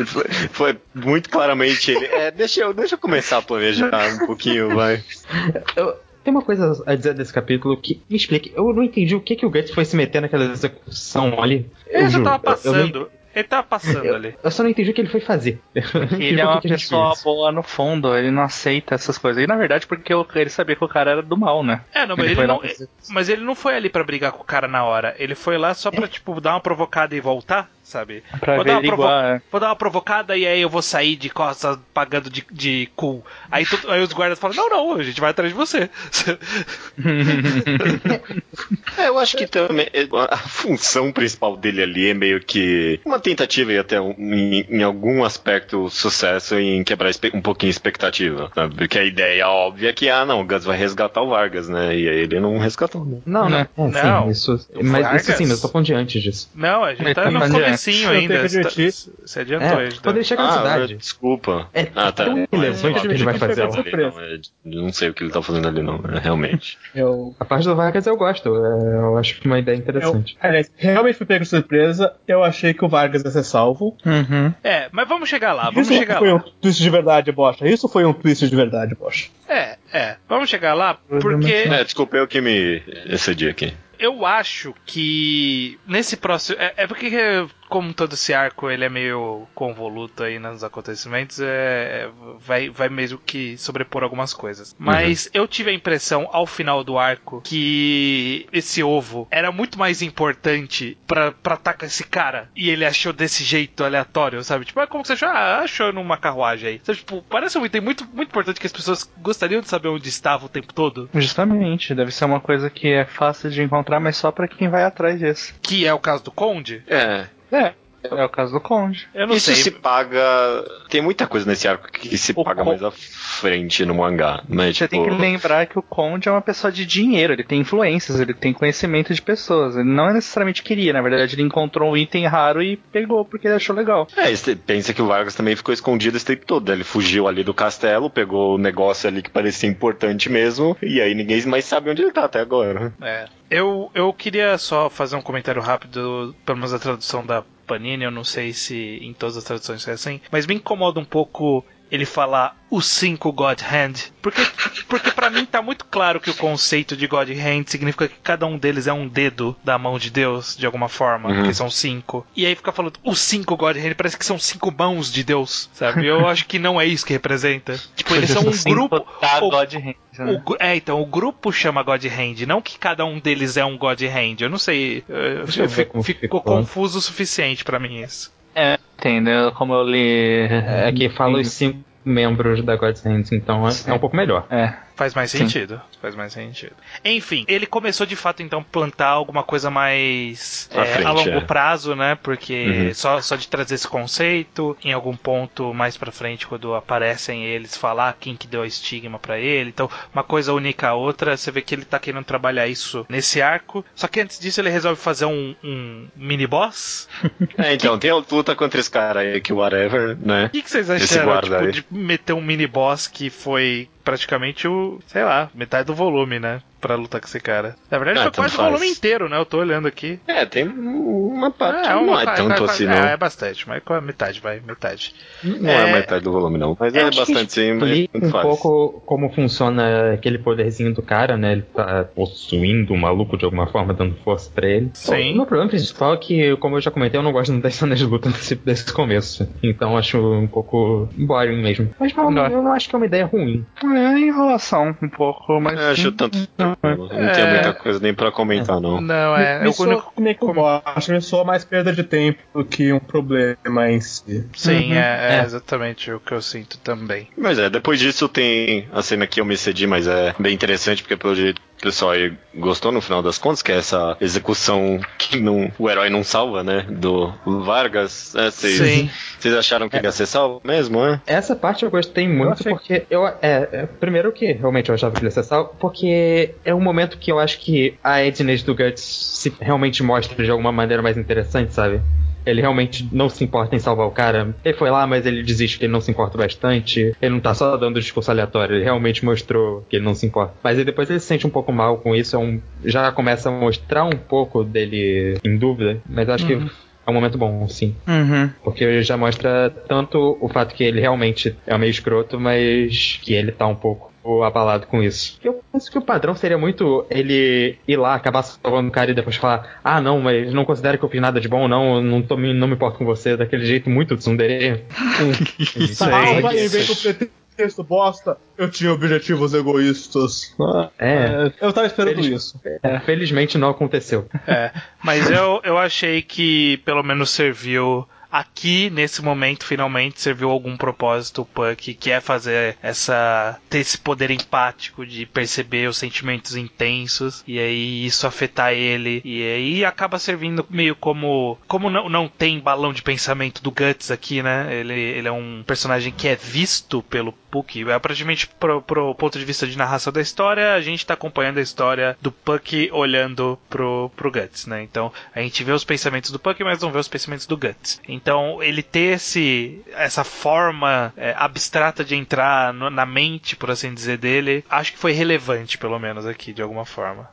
S5: foi. foi muito claramente ele. É, deixa eu, deixa eu começar a planejar um pouquinho, vai.
S2: Eu- tem uma coisa a dizer desse capítulo que me explique. Eu não entendi o que, que o Guts foi se meter naquela execução ali. Eu
S1: Ele
S2: juro,
S1: tava
S2: eu- eu não-
S1: passando. Ele tava passando
S2: Eu,
S1: ali.
S2: eu só não entendi o que ele foi fazer. <laughs>
S3: Ele é uma pessoa boa no fundo, ele não aceita essas coisas. E na verdade, porque ele sabia que o cara era do mal, né?
S1: É, não, mas
S3: Ele
S1: ele, não, mas ele não foi ali pra brigar com o cara na hora. Ele foi lá só pra, tipo, dar uma provocada e voltar, sabe?
S3: Pra
S1: Vou dar,
S3: é.
S1: vou dar uma provocada e aí eu vou sair de costas pagando de, de cool. Aí, tu- aí os guardas falam: Não, não, a gente vai atrás de você. <laughs>
S5: É, eu acho que também é, a função principal dele ali é meio que uma tentativa e até um- em, em algum aspecto sucesso em quebrar um pouquinho a expectativa, sabe? Porque a ideia óbvia é que, ah, não, o Gus vai resgatar o Vargas, né? E aí ele não resgatou, né?
S2: Não, não.
S3: Né?
S2: É,
S1: Não.
S2: sim, isso. Mas
S1: Vargas?
S2: isso sim, mas eu tô falando de antes disso.
S1: não, a gente tá
S3: tá
S1: no
S3: mandando.
S1: Comecinho
S4: Eu
S1: ainda. Você tá-. Você adiantou,
S2: É, quando ele chega na
S5: Ah,
S2: cidade.
S5: desculpa.
S2: É
S5: ah, tá.
S2: tão relevante que ele vai fazer.
S5: Não, é, eu não sei o que ele tá fazendo ali, não, é, realmente.
S4: Eu,
S2: A parte do Vargas eu gosto. é, eu acho uma ideia
S4: eu,
S2: interessante.
S4: aliás, realmente fui pego de surpresa. Eu achei que o Vargas ia ser salvo.
S3: Uhum.
S1: É, mas vamos chegar lá, vamos
S4: Isso
S1: chegar
S4: foi
S1: lá.
S4: um twist de verdade, Bocha. Isso foi um twist de verdade, Bocha.
S1: É, é, vamos chegar lá, porque.
S5: É, desculpa, eu que me excedi aqui.
S1: Eu acho que nesse próximo. É, é porque, como todo esse arco ele é meio convoluto aí nos acontecimentos, é, é- vai, vai mesmo que sobrepor algumas coisas. Mas eu tive a impressão ao final do arco que esse ovo era muito mais importante pra, pra atacar esse cara. E ele achou desse jeito aleatório, sabe? Tipo, é como você achou? Ah, achou numa carruagem aí. Sabe, tipo, parece um item muito, muito importante que as pessoas gostariam de saber onde estava o tempo todo.
S3: Justamente, deve ser uma coisa que é fácil de encontrar, mas só pra quem vai atrás disso.
S1: Que é o caso do Conde.
S5: É,
S3: É, é o caso do Conde.
S1: Eu não
S5: Isso
S1: sei.
S5: se paga. Tem muita coisa nesse arco que se
S3: O
S5: paga
S3: con-
S5: mais à frente no mangá. Mas,
S3: Você
S5: tipo,
S3: tem que lembrar que o Conde é uma pessoa de dinheiro, ele tem influências, ele tem conhecimento de pessoas. Ele não necessariamente queria, na verdade, ele encontrou um item raro e pegou porque ele achou legal.
S5: É, você pensa que o Vargas também ficou escondido esse tempo todo. né? Ele fugiu ali do castelo, pegou o negócio ali que parecia importante mesmo, e aí ninguém mais sabe onde ele tá até agora.
S1: É. Eu, eu queria só fazer um comentário rápido, pelo menos a tradução da Panini, eu não sei se em todas as traduções é assim, mas me incomoda um pouco ele falar os cinco God Hand, porque, porque para mim tá muito claro que o conceito de God Hand significa que cada um deles é um dedo da mão de Deus, de alguma forma,
S5: Uhum.
S1: que são cinco. E aí fica falando os cinco God Hand, parece que são cinco mãos de Deus, sabe? Eu acho que não é isso que representa. <laughs> Tipo, eles são um grupo.
S3: Da
S1: o-
S3: God Hand, né?
S1: o é, então, o grupo chama God Hand, não que cada um deles é um God Hand. Eu não sei. eu-
S2: eu
S1: fico- ficou
S2: ficou.
S1: confuso o suficiente pra mim isso.
S3: É, entendeu? Como eu li.
S2: É que fala os cinco membros da God's Hand, então é, é um pouco melhor.
S3: É.
S1: Faz mais sentido. Faz mais sentido. Enfim, ele começou de fato então plantar alguma coisa mais é,
S5: frente,
S1: a longo
S5: é.
S1: prazo, né? Porque
S5: Uhum.
S1: só, só de trazer esse conceito, em algum ponto mais pra frente, quando aparecem eles, falar quem que deu a estigma pra ele. Então, uma coisa única a outra, você vê que ele tá querendo trabalhar isso nesse arco. Só que antes disso ele resolve fazer um, um mini boss. <laughs>
S5: É, então, tem a luta contra esse cara aí, que whatever, né?
S1: O que, que vocês acharam tipo, de meter um mini boss que foi praticamente o, sei lá, metade do volume, né? Pra lutar com esse cara. Na verdade,
S5: Ah,
S1: foi
S5: tanto
S1: quase o volume inteiro, né? Eu tô olhando aqui.
S5: É, tem uma parte, não
S1: uma-
S5: é tanto
S1: é,
S5: assim,
S1: é,
S5: não.
S1: É bastante, mas com a metade, vai, metade.
S5: Não é,
S1: é-
S5: metade do volume, não. Mas é
S2: que
S5: bastante sim, mas
S2: um
S5: faz.
S2: pouco como funciona aquele poderzinho do cara, né? Ele tá possuindo o maluco de alguma forma, dando força pra ele.
S1: Sim.
S2: O meu problema principal é que, como eu já comentei, eu não gosto das cenas de luta desse, desse começo. Então acho um pouco boring mesmo. Mas não,
S3: Não.
S2: eu não acho que é uma ideia ruim.
S3: É enrolação um pouco, mas.
S5: Eu acho tanto. Não
S1: É.
S5: tem muita coisa nem pra comentar, não.
S1: Não, é.
S4: me,
S1: Eu,
S4: me soa que nem que eu gosto, me soa mais perda de tempo do que um problema em si.
S1: Sim,
S3: Uhum.
S1: é, é
S2: É.
S1: exatamente o que eu sinto também.
S5: Mas é, depois disso tem a cena que eu me cedi, mas é bem interessante, porque pelo jeito pessoal aí gostou no final das contas, que é essa execução que não, o herói não salva, né? Do Vargas. É, vocês,
S1: Sim.
S5: vocês acharam que ele ia ser salvo mesmo, né?
S2: Essa parte eu gostei muito
S4: achei-
S2: porque eu é, é, primeiro que realmente eu achava que ele ia ser salvo, porque é um momento que eu acho que a Edness do Guts se realmente mostra de alguma maneira mais interessante, sabe? Ele realmente não se importa em salvar o cara. Ele foi lá, mas ele desiste que ele não se importa bastante. Ele não tá só dando discurso aleatório, ele realmente mostrou que ele não se importa. Mas aí depois ele se sente um pouco mal com isso, é um, já começa a mostrar um pouco dele em dúvida, mas acho que é um momento bom, sim.
S3: Uhum.
S2: Porque já mostra tanto o fato que ele realmente é meio escroto, mas que ele tá um pouco abalado com isso. Eu penso que o padrão seria muito ele ir lá, acabar salvando o cara e depois falar: Ah, não, mas não considera que eu fiz nada de bom, não, eu não, tô, me- não me importo com você, daquele jeito muito tsundere.
S4: Salva em vez do pretexto bosta, eu tinha objetivos egoístas.
S2: É,
S4: Eu tava esperando
S2: Eles-
S4: isso.
S2: felizmente não aconteceu.
S1: É, mas eu, eu achei que pelo menos serviu. Aqui, nesse momento, finalmente serviu algum propósito o Puck, que é fazer essa. ter esse poder empático de perceber os sentimentos intensos e aí isso afetar ele. E aí acaba servindo meio como. Como não, não tem balão de pensamento do Guts aqui, né? Ele, ele é um personagem que é visto pelo Puck. É praticamente pro, pro ponto de vista de narração da história, a gente tá acompanhando a história do Puck olhando pro, pro Guts, né? Então a gente vê os pensamentos do Puck, mas não vê os pensamentos do Guts. Então ele ter esse, essa forma é, abstrata de entrar no- na mente, por assim dizer, dele, acho que foi relevante, pelo menos aqui, de alguma forma.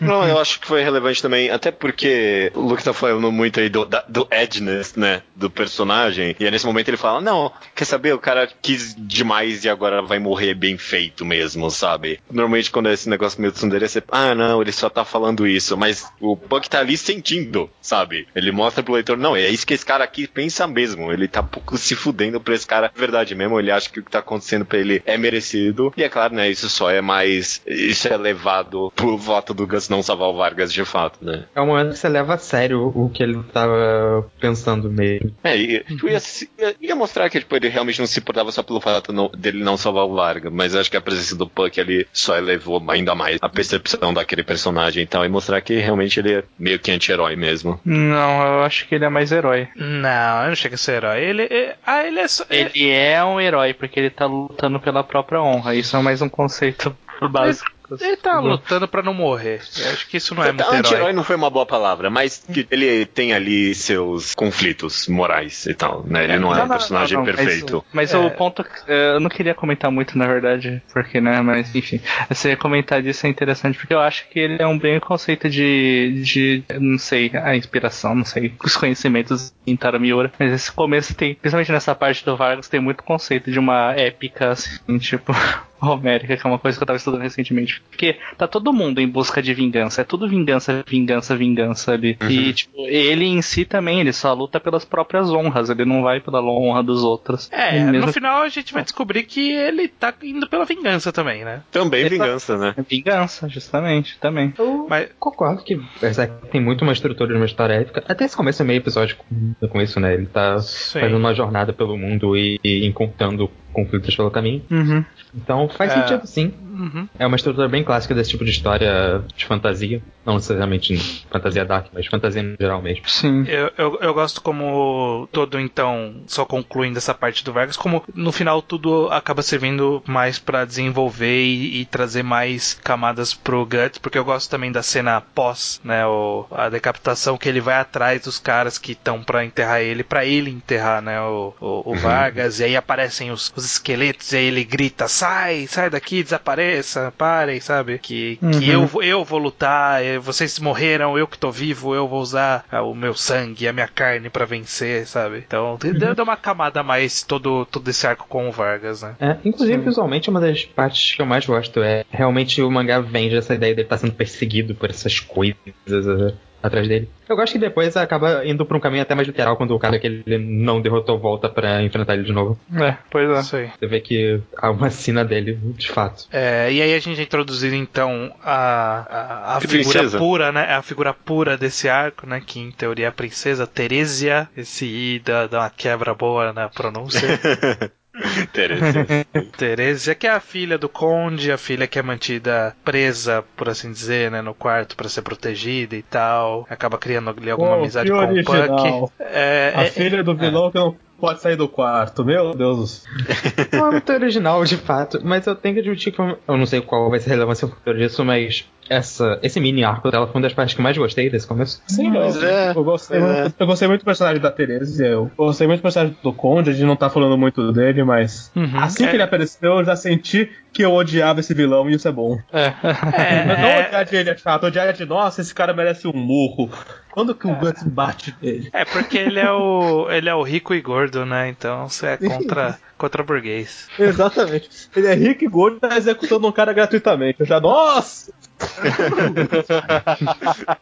S5: Não, eu acho que foi relevante também, até porque o Luke tá falando muito aí do, da- do edness, né, do personagem, e aí nesse momento ele fala, não, quer saber, o cara quis demais e agora vai morrer bem feito mesmo, sabe? Normalmente quando é esse negócio meio tsundere, você, ah, não, ele só tá falando isso, mas o Buck tá ali sentindo, sabe? Ele mostra pro leitor, não, é isso que esse cara aqui pensa mesmo, ele tá um pouco <laughs> se fudendo pra esse cara, verdade mesmo, ele acha que o que tá acontecendo pra ele é merecido, e é claro, né, isso só é mais, isso é levado pro voto do Gus não salvar o Vargas de fato, né?
S2: É um momento que você leva a sério o que ele tava pensando mesmo.
S5: É, e, tipo, ia, ia- ia mostrar que tipo, ele realmente não se importava só pelo fato não- dele não salvar o Vargas, mas acho que a presença do Puck ali só elevou ainda mais a percepção daquele personagem e tal, e mostrar que realmente ele é meio que anti-herói mesmo.
S3: Não, eu acho que ele é mais herói.
S1: Não, ele não chega a ser herói. Ele. é- ah, ele é só.
S3: Ele é um herói porque ele tá lutando pela própria honra. Isso é mais um conceito <laughs> básico.
S1: Ele tá lutando pra não morrer. Eu acho que isso não é muito
S5: Anti-herói
S1: herói.
S5: não foi uma boa palavra, mas que ele tem ali seus conflitos morais e tal, né? Ele não é um personagem
S3: não, mas-
S5: perfeito.
S3: Mas,
S1: É.
S3: o ponto. eh, Eu não queria comentar muito, na verdade, porque, né? Mas, enfim. Você comentar disso é interessante, porque eu acho que ele é um bem conceito de. de não sei, a inspiração, não sei, os conhecimentos em Taramiura. Mas esse começo tem, principalmente nessa parte do Vargas, tem muito conceito de uma épica, assim, tipo. <laughs> homérica, que é uma coisa que eu tava estudando recentemente. Porque tá todo mundo em busca de vingança. É tudo vingança, vingança, vingança ali.
S5: Uhum.
S3: E, tipo, ele em si também, ele só luta pelas próprias honras. Ele não vai pela honra dos outros.
S1: É,
S3: Ele mesmo-
S1: no final a gente vai descobrir que ele tá indo pela vingança também, né?
S5: Também
S3: Exato.
S5: vingança, né?
S3: É vingança, justamente, também.
S2: Eu
S1: Mas-
S2: concordo que Berserk tem muito uma estrutura de uma história épica. Até esse começo é meio episódio com, com isso, né? Ele tá
S1: Sim.
S2: fazendo uma jornada pelo mundo e, e encontrando conflitos pelo caminho.
S3: Uhum.
S2: Então faz
S1: É.
S2: sentido, sim.
S1: Uhum.
S2: É uma estrutura bem clássica desse tipo de história de fantasia. Não necessariamente fantasia dark, mas fantasia em geral mesmo.
S3: Sim.
S1: Eu, eu, eu gosto como todo, então, só concluindo essa parte do Vargas, como no final tudo acaba servindo mais pra desenvolver e, e trazer mais camadas pro Guts, porque eu gosto também da cena pós, né, o, a decapitação que ele vai atrás dos caras que estão pra enterrar ele, pra ele enterrar, né, o, o, o Vargas, e aí aparecem os, os esqueletos, e aí ele grita, sai, sai daqui, desapareça, parem, sabe, que, que
S3: Uhum.
S1: eu, vou- eu vou lutar, eh, vocês morreram, eu que tô vivo, eu vou usar ah, o meu sangue, a minha carne pra vencer, sabe? Então, deu deu uma camada a mais todo, todo esse arco com o Vargas, né?
S2: É, inclusive, visualmente, uma das partes que eu mais gosto é realmente o mangá vende essa ideia dele estar sendo perseguido por essas coisas eh, atrás dele. Eu gosto que depois acaba indo pra um caminho até mais literal quando o cara que ele não derrotou volta pra enfrentar ele de novo.
S3: É, pois é.
S1: Isso aí.
S2: Você vê que há uma sina dele, de fato.
S1: É, e aí a gente é introduzido então a, a, a figura
S5: princesa?
S1: pura, né? A figura pura desse arco, né? Que em teoria é a princesa Teresia. Esse I dá, dá uma quebra boa na pronúncia. <laughs>
S5: Interessante. <laughs>
S1: Teresia, que é a filha do conde, a filha que é mantida presa, por assim dizer, né, no quarto pra ser protegida e tal. Acaba criando ali alguma
S4: Pô,
S1: amizade com o
S4: original.
S1: Puck. É,
S4: A
S1: é-
S4: filha do vilão que não pode sair do quarto. Meu Deus. <laughs>
S2: Não é muito original, de fato, mas eu tenho que admitir que eu eu não sei qual vai ser a relevância futura disso, mas essa, esse mini arco dela foi uma das partes que eu mais gostei desse começo.
S4: Sim,
S5: Mas
S4: eu,
S5: é,
S4: eu, gostei
S5: é.
S4: muito, eu gostei muito do personagem da Teresa. Eu gostei muito do personagem do Conde. A gente não tá falando muito dele, mas
S1: Uhum.
S4: assim
S1: É-
S4: que ele apareceu, eu já senti que eu odiava esse vilão e isso é bom.
S3: É. <laughs>
S1: é,
S4: Mas não
S1: é-
S4: odiar de ele é chato, odiar de nossa, esse cara merece um murro. Quando que o Guts bate nele?
S1: É porque ele é o ele é o rico e gordo, né? Então você é contra <laughs> contra burguês. <laughs>
S4: Exatamente. Ele é rico e gordo e tá executando um cara gratuitamente. Eu já, nossa! <laughs>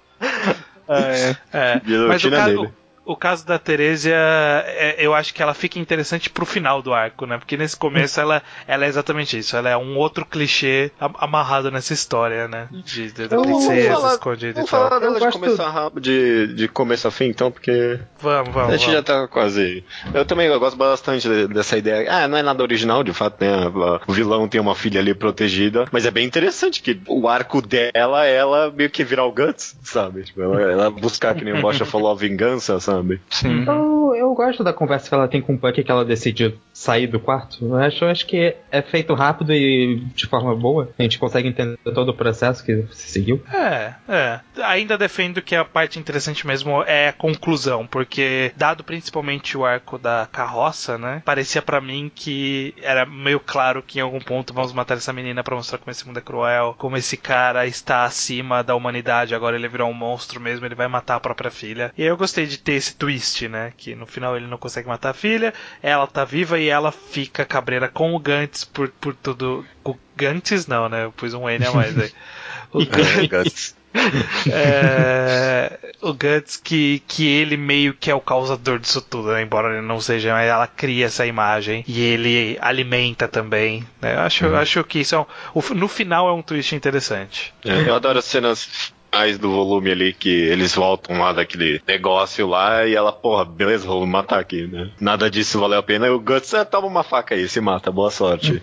S3: É.
S1: É, mas o caso,
S5: dele.
S1: O, caso da Teresia, é, eu acho que ela fica interessante pro final do arco, né? Porque nesse começo ela, ela é exatamente isso. Ela é um outro clichê am- amarrado nessa história, né? De, de- da
S5: Vamos
S1: princesa
S5: falar-
S1: escondida e
S5: Vamos
S1: tal.
S5: falar dela
S2: Eu
S5: de começar rápido, de, de começo a fim, então, porque
S1: Vamos, vamos.
S5: a gente já
S1: vamos.
S5: tá quase. Eu também eu gosto bastante de- dessa ideia. Ah, não é nada original, de fato, né? O vilão tem uma filha ali protegida, mas é bem interessante que o arco dela, ela meio que virar o Guts, sabe? Tipo, ela, ela buscar, que nem o Bocha <laughs> falou, a vingança, sabe?
S3: Sim.
S2: Eu, eu gosto da conversa que ela tem com o Puck que ela decide sair do quarto. Eu acho, eu acho que é feito rápido e de forma boa. A gente consegue entender todo o processo que se seguiu.
S1: É, é. Ainda defendo que a parte interessante mesmo é a conclusão, porque dado principalmente o arco da carroça, né? Parecia pra mim que era meio claro que em algum ponto vamos matar essa menina pra mostrar como esse mundo é cruel, como esse cara está acima da humanidade, agora ele virou um monstro mesmo, ele vai matar a própria filha. E aí eu gostei de ter esse twist, né? Que no final ele não consegue matar a filha, ela tá viva e ela fica cabreira com o Gantz por, por tudo. O Gantz não, né? Eu pus um N a mais aí. <laughs> O
S5: É, Guts.
S1: é, o Guts <laughs> que, que ele meio que é o causador disso tudo, né? embora ele não seja, mas ela cria essa imagem e ele alimenta também. né? Eu acho, eu acho que isso é um, o- no final é um twist interessante.
S5: É, eu adoro as cenas finais do volume ali que eles voltam lá daquele negócio lá e ela, porra, beleza, vou matar aqui, né? Nada disso valeu a pena. E o Guts, ah, toma uma faca aí, se mata, boa sorte.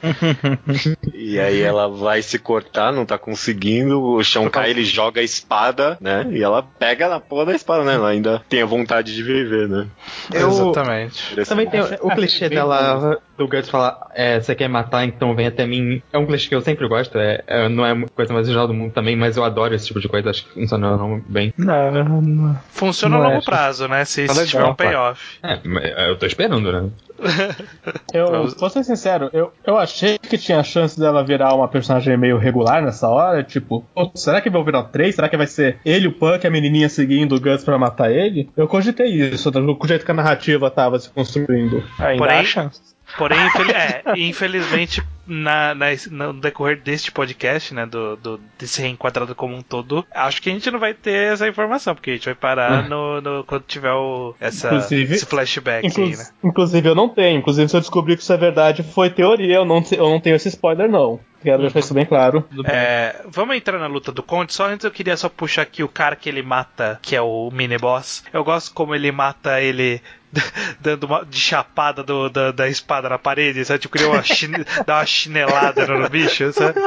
S5: <laughs> e aí ela vai se cortar, não tá conseguindo, o chão cai, ele joga a espada, né? E ela pega na porra da espada, né? Ela ainda tem a vontade de viver, né?
S2: Eu-
S1: Exatamente.
S2: Também tem o, o clichê dela, do Guts falar, é, você quer matar, então vem até mim. É um clichê que eu sempre gosto, é, é- não é a coisa mais original do mundo também, mas eu adoro esse tipo de coisa, acho que funciona bem.
S3: Não, não.
S1: Funciona a
S3: Não é,
S1: longo
S3: acho-
S1: prazo, né? Se,
S3: Tá
S1: se tiver um payoff.
S2: É, mas eu tô esperando, né? <laughs>
S4: Eu, vou ser sincero, eu, eu achei que tinha a chance dela virar uma personagem meio regular nessa hora. Tipo, será que vai virar o 3? Será que vai ser ele, o Punk, a menininha seguindo o Guts pra matar ele? Eu cogitei isso, do jeito que a narrativa tava se construindo.
S3: Ainda
S1: Porém-
S3: há chance.
S1: Porém, infel- é, infelizmente, na, na- no decorrer deste podcast, né, do, do- desse reenquadrado como um todo, acho que a gente não vai ter essa informação, porque a gente vai parar no, no- quando tiver o, essa,
S4: Inclusive-
S1: esse flashback
S4: Inclu-
S1: aí, né?
S4: Inclusive eu não tenho. Inclusive se eu descobrir que isso é verdade, foi teoria. Eu não, eu não tenho esse spoiler, não. Quero deixar isso bem claro.
S1: É, vamos entrar na luta do Conde. Só antes eu queria só puxar aqui o cara que ele mata, que é o mini boss. Eu gosto como ele mata ele <laughs> dando uma de chapada do- da, da espada na parede, sabe? Tipo, queria uma chine- <laughs> dar uma chinelada no bicho, sabe? <laughs>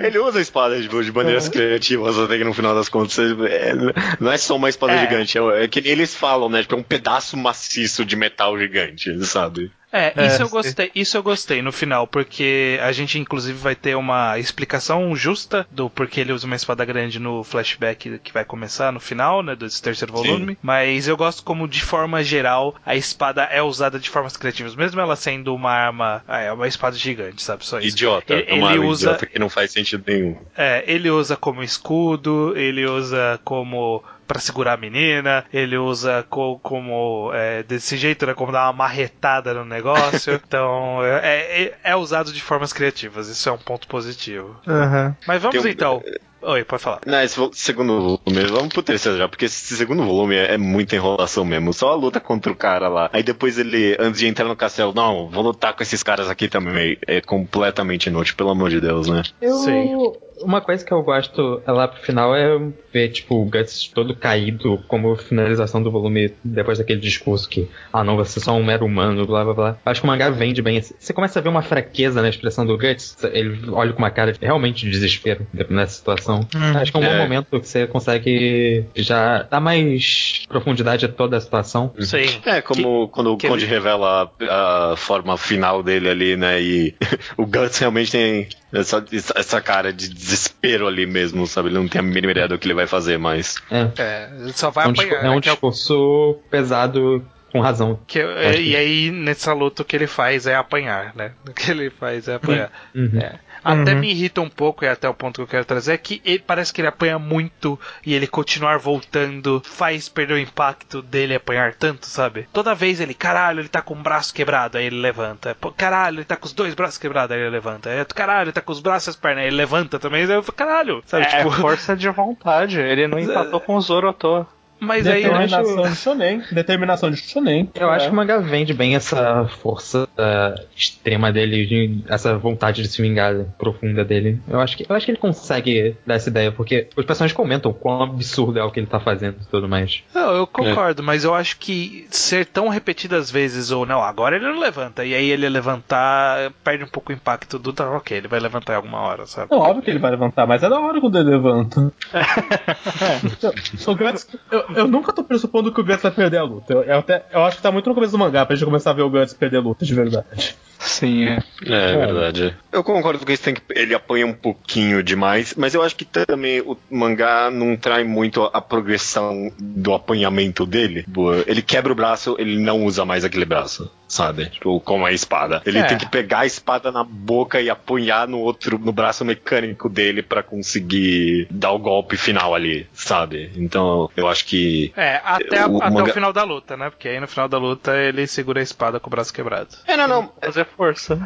S5: Ele usa a espada tipo, de maneiras criativas, até que no final das contas é, não é só uma espada
S1: É.
S5: gigante, é, é que eles falam, né? Tipo, é um pedaço maciço de metal gigante, sabe?
S1: É,
S3: É,
S1: isso eu
S3: sim.
S1: gostei, isso eu gostei no final, porque a gente inclusive vai ter uma explicação justa do porquê ele usa uma espada grande no flashback que vai começar no final, né, desse terceiro volume. Mas eu gosto como de forma geral a espada é usada de formas criativas, mesmo ela sendo uma arma, ah, é uma espada gigante, sabe, só isso.
S5: Idiota.
S1: Ele,
S5: é uma
S1: ele
S5: arma
S1: usa
S5: idiota que não faz sentido nenhum.
S1: é, ele usa como escudo, ele usa como pra segurar a menina, ele usa co- como é, desse jeito, né, como dar uma marretada no negócio. <laughs> então é, é- é usado de formas criativas, isso é um ponto positivo.
S3: Aham.
S1: Mas vamos
S5: um-
S1: então. Oi, pode falar.
S5: Não, esse segundo volume, vamos pro terceiro já, porque esse segundo volume é, é muita enrolação mesmo. Só a luta contra o cara lá. Aí depois ele, antes de entrar no castelo, não, vou lutar com esses caras aqui também. É completamente inútil, pelo amor de Deus, né?
S2: Eu,
S1: Sim.
S2: Uma coisa que eu gosto lá pro final é ver, tipo, o Guts todo caído como finalização do volume depois daquele discurso que, ah não, você é só um mero humano, blá blá blá. Acho que o mangá vende bem. esse- Você começa a ver uma fraqueza na expressão do Guts, ele olha com uma cara de, realmente de desespero nessa situação. Acho que é um bom
S5: É.
S2: momento que você consegue já dar mais profundidade a toda a situação.
S1: Sim.
S5: É, como quando
S1: que
S5: o Conde
S1: ele-
S5: revela a, a forma final dele ali, né? E <laughs> o Guts realmente tem essa, essa cara de desespero ali mesmo, sabe? Ele não tem a mínima ideia do que ele vai fazer, mas.
S2: É.
S1: É, ele só vai
S2: É um,
S1: apanhar.
S2: é um
S1: que é
S2: discurso pesado com razão.
S1: que- é, e aí, nessa luta, o que ele faz é apanhar, né? <laughs> O que ele faz é apanhar.
S2: Uhum.
S1: É. Até me irrita um pouco, e até o ponto que eu quero trazer, é que ele, parece que ele apanha muito e ele continuar voltando faz perder o impacto dele apanhar tanto, sabe? Toda vez ele, caralho, ele tá com o braço quebrado, aí ele levanta. Caralho, ele tá com os dois braços quebrados, aí ele levanta. É, caralho, ele tá com os braços e as pernas, aí ele levanta também. Aí eu falo, caralho, sabe?
S3: É
S1: tipo,
S3: força de vontade. Ele não <laughs> empatou com o Zoro à toa.
S1: Mas aí eu acho.
S4: Determinação de shonen. Determinação de shonen.
S2: Eu acho
S4: É.
S2: que o mangá vende bem essa força uh, extrema dele, de- essa vontade de se vingar profunda dele. Eu acho, que, eu acho que ele consegue dar essa ideia, porque os personagens comentam quão absurdo é o que ele tá fazendo e tudo mais.
S1: Não, eu concordo, mas eu acho que ser tão repetidas vezes ou não, agora ele não levanta, e aí ele levantar perde um pouco o impacto do tá, ok, ele vai levantar em alguma hora, sabe?
S4: Não, óbvio que ele vai levantar, mas é da hora quando ele levanta. <laughs> o Guts, eu, eu nunca tô pressupondo que o Guts vai perder a luta. Eu, eu até, eu acho que tá muito no começo do mangá pra gente começar a ver o Guts perder a luta de verdade.
S3: Sim, é.
S5: É, verdade. Eu concordo com isso, tem que, ele apanha um pouquinho demais, mas eu acho que também o mangá não trai muito a, progressão do apanhamento dele. Ele quebra o braço, ele não usa mais aquele braço, sabe? Tipo, como a espada. Ele
S1: É.
S5: tem que pegar a espada na boca e apunhar no outro, no braço mecânico dele pra conseguir dar o golpe final ali, sabe? Então, eu acho que
S1: É, até, a-
S5: O
S1: até
S5: manga-
S1: o final da luta, né? Porque aí no final da luta ele segura a espada com o braço quebrado.
S5: É, não, não.
S3: Fazer força.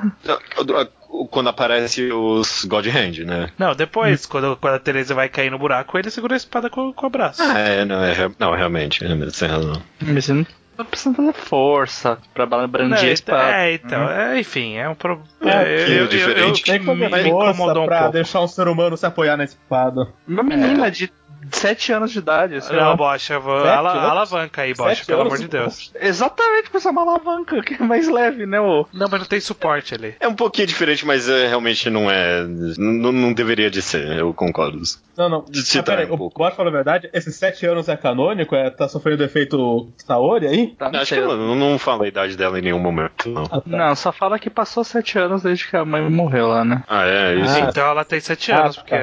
S5: Quando aparece os God Hand, né?
S1: Não, depois, quando, quando a Teresa vai cair no buraco, ele segura a espada com, com o braço.
S5: Ah, é, não, é, não, realmente, é, você tem razão.
S3: Mas você não precisando fazer força pra brandir a
S1: então-
S3: espada.
S1: é, então, é, enfim, é um problema.
S4: É,
S5: que diferente.
S4: Tem que fazer
S1: me
S4: força
S1: incomodou um
S4: pra
S1: pouco.
S4: deixar um ser humano se apoiar na espada.
S3: Uma menina de 7 anos de idade. sei
S1: Não. Bocha, vou. Ala- alavanca aí, Bocha, pelo
S4: anos?
S1: amor de Deus.
S3: Exatamente, precisa uma alavanca, que é mais leve, né, ô?
S1: Não, mas não tem suporte ali.
S5: É um pouquinho diferente, mas é, realmente não é. Não, não deveria de ser, eu concordo.
S4: Não, não. Ah, peraí,
S5: um
S4: o. Bot falou a verdade? Esses sete anos é canônico? É, tá sofrendo efeito Saori aí?
S3: Tá
S5: Acho que ela não, não fala a idade dela em nenhum momento, não.
S4: Ah, tá.
S3: Não, só fala que passou 7 anos desde que a mãe morreu lá, né?
S5: Ah, é, isso.
S4: Ah.
S1: Então ela tem 7
S4: Ah,
S1: anos,
S4: tá.
S1: porque.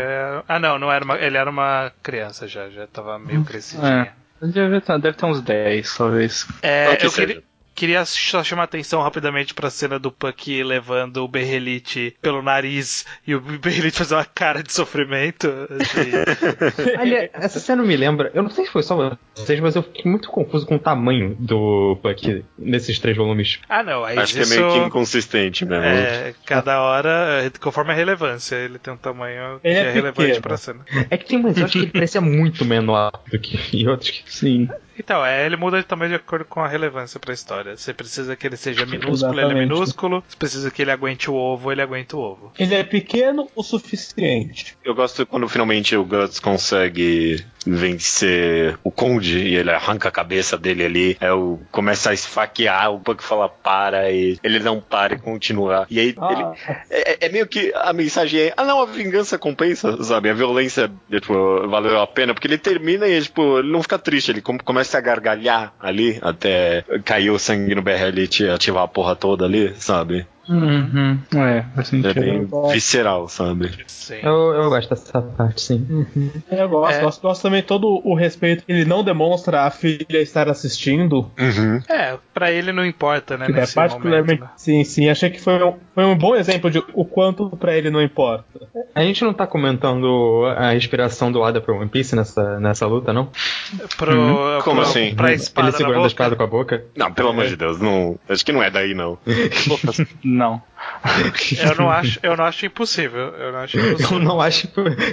S1: Ah, não, não era uma, ele era uma criança já, já tava meio crescidinha.
S3: É. Deve ter, deve ter uns 10, talvez.
S1: É, eu, queria, queria só chamar atenção rapidamente pra cena do Puck levando o Berrelite pelo nariz e o Berrelite fazer uma cara de sofrimento. <laughs>
S2: Aliás, essa cena me lembra. Eu não sei se foi só vocês, mas eu fiquei muito confuso com o tamanho do Puck nesses três volumes.
S1: ah, não, aí
S5: Acho que é meio que inconsistente mesmo.
S1: É, cada hora, conforme a relevância, ele tem um tamanho que é,
S4: é
S1: relevante
S4: pequeno.
S1: pra cena.
S2: É que tem umas eu acho que ele parecia muito menor do que e outros que.
S3: Sim.
S1: Então, é, ele muda de tamanho de acordo com a relevância pra história. Você precisa que ele seja minúsculo, ele é
S4: Exatamente.
S1: minúsculo. Você precisa que ele aguente o ovo, ele aguenta o ovo.
S4: Ele é pequeno o suficiente.
S5: Eu gosto quando finalmente o Guts consegue vencer o Conde e ele arranca a cabeça dele ali. Aí o começa a esfaquear, o Puck fala para e ele não para e continua. E aí ele.
S4: Ah,
S5: É, é meio que a mensagem é: ah, não, a vingança compensa, sabe? A violência, tipo, valeu a pena, porque ele termina e, tipo, ele não fica triste, ele com- começa a gargalhar ali até cair o sangue no BRL e ativar a porra toda ali, sabe?
S3: Uhum. É, faz
S5: É
S3: sentido.
S5: bem
S4: gosto.
S5: visceral, sabe?
S1: Sim.
S2: Eu, eu gosto dessa parte, sim.
S4: eu gosto,
S1: É.
S4: gosto, gosto também todo o respeito que ele não demonstra a filha estar assistindo.
S5: Uhum.
S1: É, pra ele não importa, né?
S4: É
S1: Nesse
S4: particularmente.
S1: momento, né?
S4: Sim, sim. Achei que foi um, foi um bom exemplo de o quanto pra ele não importa.
S2: A gente não tá comentando a inspiração do Ada pro One Piece nessa, nessa luta, não?
S1: Pro,
S5: Uhum. Como
S1: pro-
S5: assim?
S1: Pra espada
S2: ele segurando a espada com a boca.
S5: Não, pelo amor de Deus, não. Acho que não é daí, não. <laughs>
S3: Não.
S1: Eu não acho, eu não acho impossível. Eu não acho
S2: Eu
S1: impossível.
S2: não acho.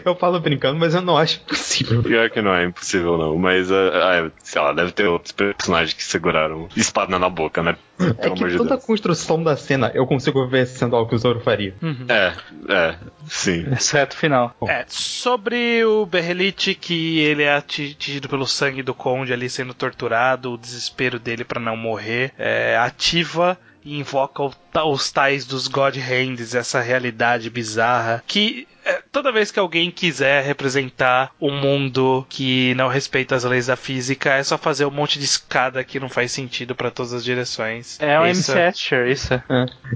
S2: Eu falo brincando, mas eu não acho possível.
S5: Pior que não é impossível, não. Mas, ah, ah, sei lá, deve ter outros personagens que seguraram espada na boca, né? Pelo
S2: É
S5: amor
S2: que
S5: de
S2: toda a
S5: Deus.
S2: construção da cena eu consigo ver sendo algo que o Zoro faria.
S5: É, é, sim.
S3: Exceto final.
S1: É, sobre o Berrelite, que ele é atingido pelo sangue do Conde ali sendo torturado, o desespero dele pra não morrer, é, ativa e invoca os tais dos God Hands, essa realidade bizarra que é, toda vez que alguém quiser representar um mundo que não respeita as leis da física, é só fazer um monte de escada que não faz sentido pra todas as direções.
S3: É o
S1: Isso-
S3: MC Asher, isso.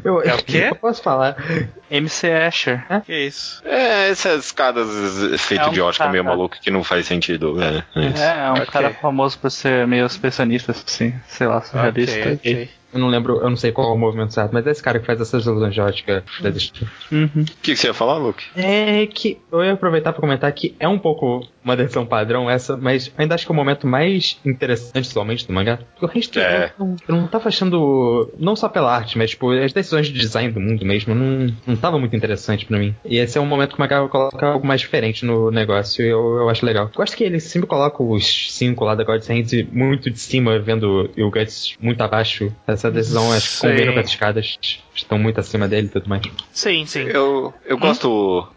S2: Eu,
S1: É o quê? <laughs>
S2: Eu posso falar.
S3: MC Asher.
S1: Que isso?
S5: É, essas escadas feitas
S3: É um
S5: de ótica meio
S3: cara.
S5: maluco que não faz sentido. É, é isso.
S3: É, é um
S1: Ok.
S3: cara famoso por ser meio expressionista, assim, sei lá, surrealista.
S1: Ok, ok.
S2: Eu não lembro, eu não sei qual é o movimento certo, mas é esse cara que faz essas ilusões de ótica da existência.
S3: Uhum.
S5: O que, que você ia falar, Luke?
S2: É que eu ia aproveitar pra comentar que é um pouco uma decisão padrão essa, mas ainda acho que é o momento mais interessante somente do mangá. Porque o resto
S5: É.
S2: eu, não, eu não tava achando. Não só pela arte, mas tipo, as decisões de design do mundo mesmo não, não tava muito interessante pra mim. E esse é um momento que o mangá coloca algo mais diferente no negócio e eu, eu acho legal. Gosto que ele sempre coloca os cinco lá da God's Hand muito de cima, vendo o Guts muito abaixo. Essa decisão acho que combina com as escadas. Estão muito acima dele e tudo mais.
S1: Sim, sim.
S5: Eu, eu gosto.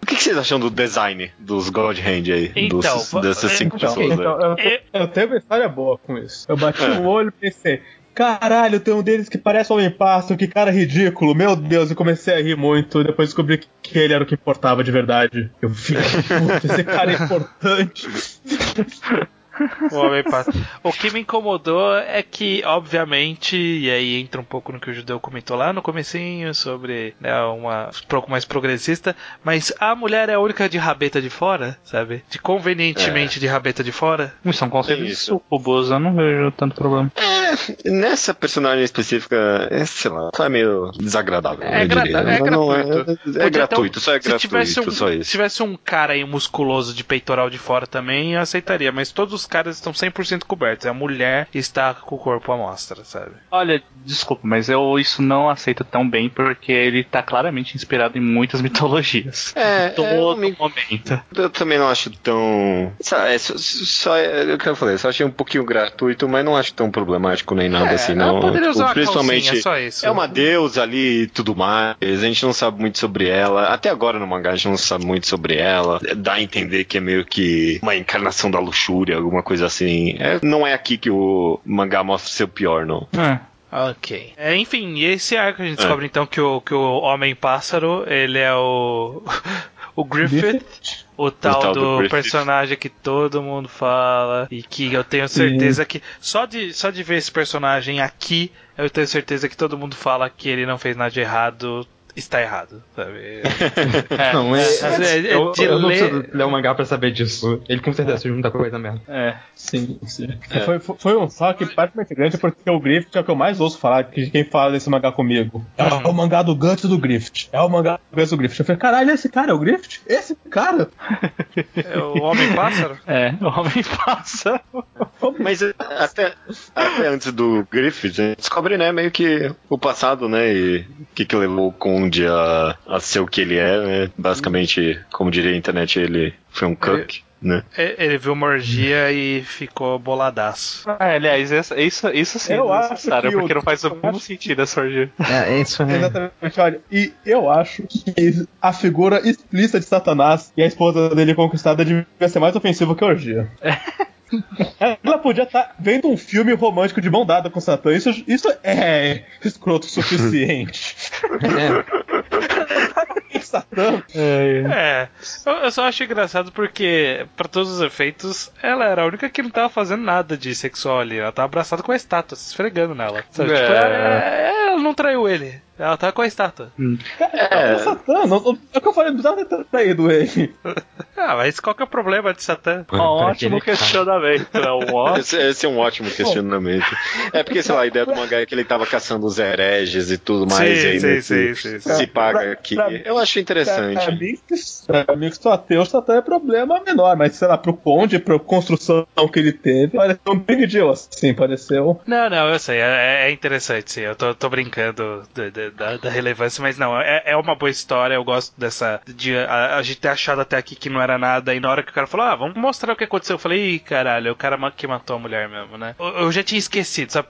S5: O que, que vocês acham do design dos God Hand aí?
S1: Então,
S5: dos,
S1: va-
S5: dessas cinco
S4: Então,
S5: pessoas aí?
S4: então, eu,
S1: É-
S4: eu tenho uma história boa com isso. Eu bati
S5: É.
S4: o olho e pensei. Caralho, tem um deles que parece um homem-pássaro, que cara ridículo, meu Deus, e comecei a rir muito, depois descobri que, ele era o que importava de verdade. Eu fiquei, esse cara é importante. <laughs> <laughs>
S1: O Homem Pássaro. O que me incomodou é que, obviamente, e aí entra um pouco no que o judeu comentou lá no comecinho sobre né, uma um pouco mais progressista, mas a mulher é a única de rabeta de fora, sabe? De convenientemente de rabeta de fora.
S3: São conceitos
S5: Isso.
S3: sucubos, eu não vejo tanto problema.
S5: É, nessa personagem específica, é, sei lá, só é meio desagradável.
S1: É
S5: diria.
S1: é
S5: Não, é,
S1: gratuito.
S5: é
S1: Podia
S5: gratuito,
S1: um-
S5: só é
S1: se tivesse
S5: gratuito,
S1: um,
S5: só
S1: Se
S5: isso.
S1: tivesse um cara aí musculoso de peitoral de fora também, eu aceitaria, mas todos os caras estão 100% cobertos. A mulher está com o corpo à mostra, sabe?
S3: Olha, desculpa, mas eu isso não aceito tão bem porque ele tá claramente inspirado em muitas <laughs> mitologias.
S5: É,
S3: Em todo
S5: é, eu me-
S3: momento.
S5: Eu também não acho tão. Só, é, só, só é, é o que eu falei, só achei um pouquinho gratuito, mas não acho tão problemático nem nada
S1: É,
S5: assim, não.
S1: poderia
S5: Tipo,
S1: usar uma
S5: principalmente.
S1: calcinha, só isso.
S5: É uma deusa ali e tudo mais. A gente não sabe muito sobre ela. Até agora no mangá a gente não sabe muito sobre ela. Dá a entender que é meio que uma encarnação da luxúria, alguma coisa assim. É, não é aqui que o mangá mostra o seu pior, não.
S3: É.
S1: Ok. É, enfim, e esse arco a gente
S5: É.
S1: descobre então que o, que o Homem-Pássaro, ele é o. <laughs> o Griffith, o tal,
S5: tal do
S1: do, personagem que todo mundo fala. E que eu tenho certeza que. Só de, só de ver esse personagem aqui, eu tenho certeza que todo mundo fala que ele não fez nada de errado. Está errado, sabe? <laughs>
S3: É,
S2: Não, é,
S1: é- é
S2: eu,
S1: de
S2: eu não
S1: ler-
S2: preciso ler o mangá pra saber disso. Ele com certeza fez muita coisa mesmo.
S3: é.
S4: Sim, sim. Foi, foi, foi um saque praticamente grande porque o Griffith é o que eu mais ouço falar de quem fala desse mangá comigo. É o mangá do Guts do Griffith. É o mangá do Guts do Griffith. Eu falei, caralho, esse cara é o Griffith? Esse cara?
S1: É o Homem-Pássaro?
S3: É, o homem passa. <laughs>
S5: Mas é, até, até antes do Griffith, a gente descobre, né, meio que o passado, né, e o que, que levou o Conde a, a ser o que ele é, né? Basicamente, como diria a internet, ele foi um cuck, né?
S1: Ele viu uma orgia e ficou boladaço.
S3: Ah, aliás, essa- isso, isso sim
S4: Eu
S3: é
S4: acho
S3: necessário, porque não faz o
S4: eu
S3: mínimo
S4: acho-
S3: sentido essa orgia.
S2: É, isso é.
S4: Exatamente, olha. E eu acho que a figura explícita de Satanás e a esposa dele conquistada devia ser mais ofensiva que a orgia. <laughs> <laughs> Ela podia estar vendo um filme romântico de mão dada com Satã. Isso, isso é escroto o suficiente. <laughs> Satã.
S1: É, eu, eu só acho engraçado porque, pra todos os efeitos, ela era a única que não tava fazendo nada de sexual ali. Ela tava abraçada com a estátua, se esfregando nela. Sabe?
S3: É.
S1: Tipo, é, ela não traiu ele. Ela tava com a estátua.
S4: É. O Satã, não, não- é o que eu falei, não precisava ter traído ele. <laughs>
S1: Ah, mas qual que é o problema de Satã? <laughs>
S3: Um ótimo
S2: cara.
S3: questionamento, é um <laughs> ótimo.
S5: Esse, esse é um ótimo questionamento. É porque, sei lá, a ideia do mangá é que ele tava caçando os hereges e tudo mais,
S1: Sim,
S5: e aí
S1: sim,
S5: nesse-
S1: sim, sim, sim.
S5: se paga
S4: Pra-
S5: aqui.
S4: pra-
S5: Eu acho interessante.
S4: Pra mim, pra mim que só tem o Satã é problema menor, mas sei lá, pro Conde, pra construção que ele teve, pareceu um big deal, assim, pareceu.
S1: Não, não, eu sei, é, é interessante, sim. Eu tô, tô brincando da, da relevância, mas não, é, é uma boa história. Eu gosto dessa. de a, a gente ter achado até aqui que não era nada, e na hora que o cara falou, ah, vamos mostrar o que aconteceu, eu falei, Ih, caralho, é o cara que matou a mulher mesmo, né? Eu, eu já tinha esquecido, sabe?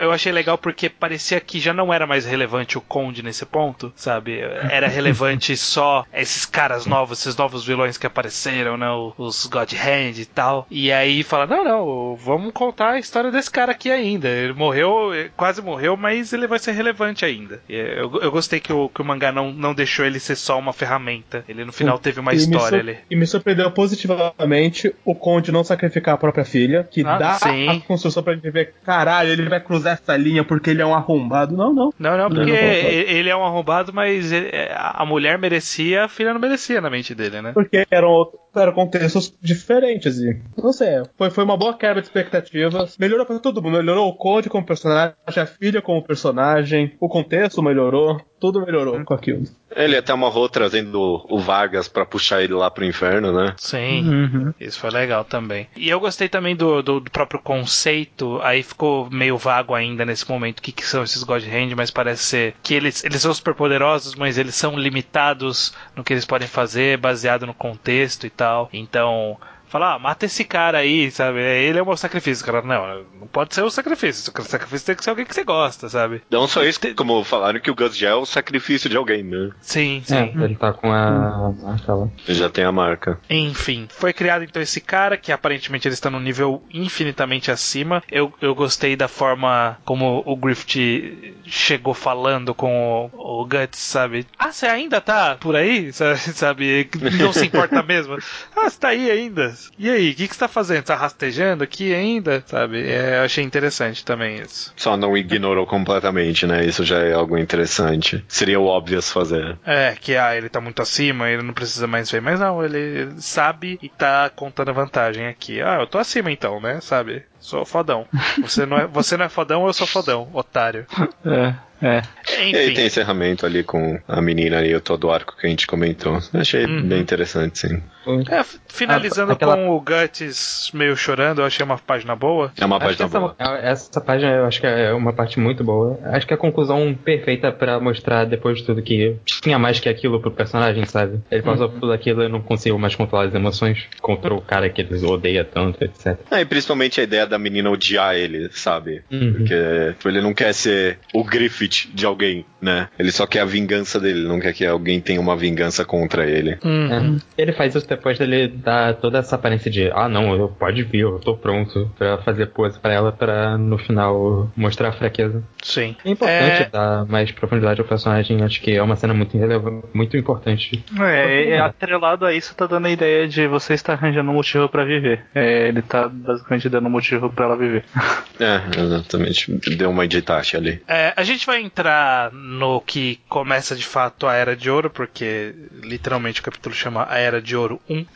S1: Eu achei legal porque parecia que já não era mais relevante o Conde nesse ponto, sabe? Era relevante <laughs> só esses caras novos, esses novos vilões que apareceram, né? Os God Hand e tal. E aí fala, não, não, vamos contar a história desse cara aqui ainda. Ele morreu, quase morreu, mas ele vai ser relevante ainda. Eu, eu gostei que o, que o mangá não, não deixou ele ser só uma ferramenta. Ele no final teve uma
S4: E
S1: história ali.
S4: E me surpreendeu positivamente o Conde não sacrificar a própria filha, que
S1: Ah,
S4: dá
S1: sim.
S4: a construção pra gente ver, caralho, ele vai cruzar essa linha porque ele é um arrombado. Não, não.
S1: Não, não, porque
S4: não concordo.
S1: ele ele é um arrombado, mas ele- a mulher merecia, a filha não merecia na mente dele, né?
S4: Porque eram, eram contextos diferentes e. Não sei, foi, foi uma boa quebra de expectativas. Melhorou pra todo mundo. Melhorou o Conde como personagem, a filha como personagem, o contexto melhorou, tudo melhorou com aquilo.
S5: Ele até amarrou trazendo o Vargas pra puxar ele lá pro inferno, né?
S1: Sim.
S3: Uhum.
S1: Isso foi legal também. E eu gostei também do, do, do próprio conceito. Aí ficou meio vago ainda nesse momento o que, que são esses God Hand, mas parece ser que eles, eles são super poderosos, mas eles são limitados no que eles podem fazer, baseado no contexto e tal. Então. Falar, ah, mata esse cara aí, sabe? Ele é o meu sacrifício. Cara, não, não pode ser o sacrifício. O sacrifício tem que ser alguém que você gosta, sabe?
S5: Não só isso, como falaram que o Gus já é o sacrifício de alguém, né?
S1: Sim,
S2: É,
S1: sim.
S2: ele tá com a. aquela.
S5: Ele já tem a marca.
S1: Enfim, foi criado então esse cara que aparentemente ele está num nível infinitamente acima. Eu, eu gostei da forma como o Griffith chegou falando com o, o Guts, sabe? Ah, você ainda tá por aí? <laughs> Sa- Sabe? Não se importa mesmo. <laughs> Ah, você tá aí ainda. E aí, o que, que você tá fazendo? Tá rastejando aqui ainda? Sabe? É, eu achei interessante também isso.
S5: Só não ignorou completamente, né? Isso já é algo interessante. Seria o óbvio se fazer.
S1: É, que ah, ele tá muito acima, ele não precisa mais ver. Mas não, ele sabe e tá contando a vantagem aqui. Ah, eu tô acima então, né? Sabe? Sou fodão. Você não é, você não é fodão, eu sou fodão, otário.
S3: É, é.
S5: E aí tem
S1: Enfim.
S5: encerramento ali com a menina e o todo o arco que a gente comentou. Achei
S1: Uhum.
S5: bem interessante, sim.
S1: É, finalizando
S2: Ah, aquela-
S1: com o Guts meio chorando, eu achei uma página boa.
S5: É uma página boa.
S2: essa, essa página eu acho que é uma parte muito boa. Acho que é a conclusão perfeita pra mostrar depois de tudo que tinha mais que aquilo pro personagem, sabe? Ele passou por tudo aquilo e não conseguiu mais controlar as emoções contra o cara que ele odeia tanto, etc.
S5: Ah, e principalmente a ideia da menina odiar ele, sabe?
S2: Uhum.
S5: Porque tipo, ele não quer ser o Griffith de alguém, né? Ele só quer a vingança dele, ele não quer que alguém tenha uma vingança contra ele.
S1: Uhum.
S2: É. Ele faz isso depois dele dar toda essa aparência de ah não, eu pode vir, eu tô pronto pra fazer pose pra ela pra no final mostrar a fraqueza.
S1: Sim.
S2: É importante
S1: É,
S2: dar mais profundidade ao personagem, acho que é uma cena muito relevante, muito importante.
S3: É, é, atrelado a isso, tá dando a ideia de você estar arranjando um motivo pra viver. É, ele tá basicamente dando um motivo pra ela viver. <laughs>
S5: É, exatamente. Deu uma editache ali.
S1: é, a gente vai entrar no que começa de fato a Era de Ouro, porque literalmente o capítulo chama A Era de Ouro 1.
S4: É,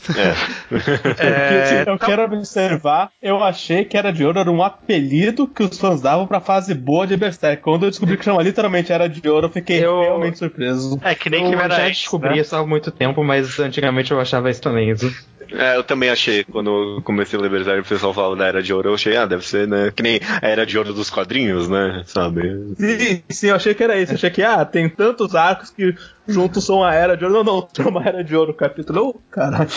S4: <laughs> <laughs> eu
S1: tá-
S4: quero observar, eu achei que Era de Ouro era um apelido que os fãs davam pra fase boa de Berserk. Quando eu descobri que chama literalmente Era de Ouro, eu fiquei
S2: Eu-
S4: realmente surpreso.
S3: É que nem
S2: Eu
S3: que era
S2: já
S3: X,
S2: descobri
S3: né?
S2: isso há muito tempo, mas antigamente eu achava isso também. Isso.
S5: É, eu também achei, quando comecei a ler Berserk, o pessoal falava da Era de Ouro, eu achei, ah, deve ser, né, que nem a Era de Ouro dos quadrinhos, né, sabe?
S4: Sim, sim, eu achei que era isso. Eu achei que, ah, tem tantos arcos que juntos são a Era de Ouro. Não, não, tem uma Era de Ouro capítulo. Oh, caralho.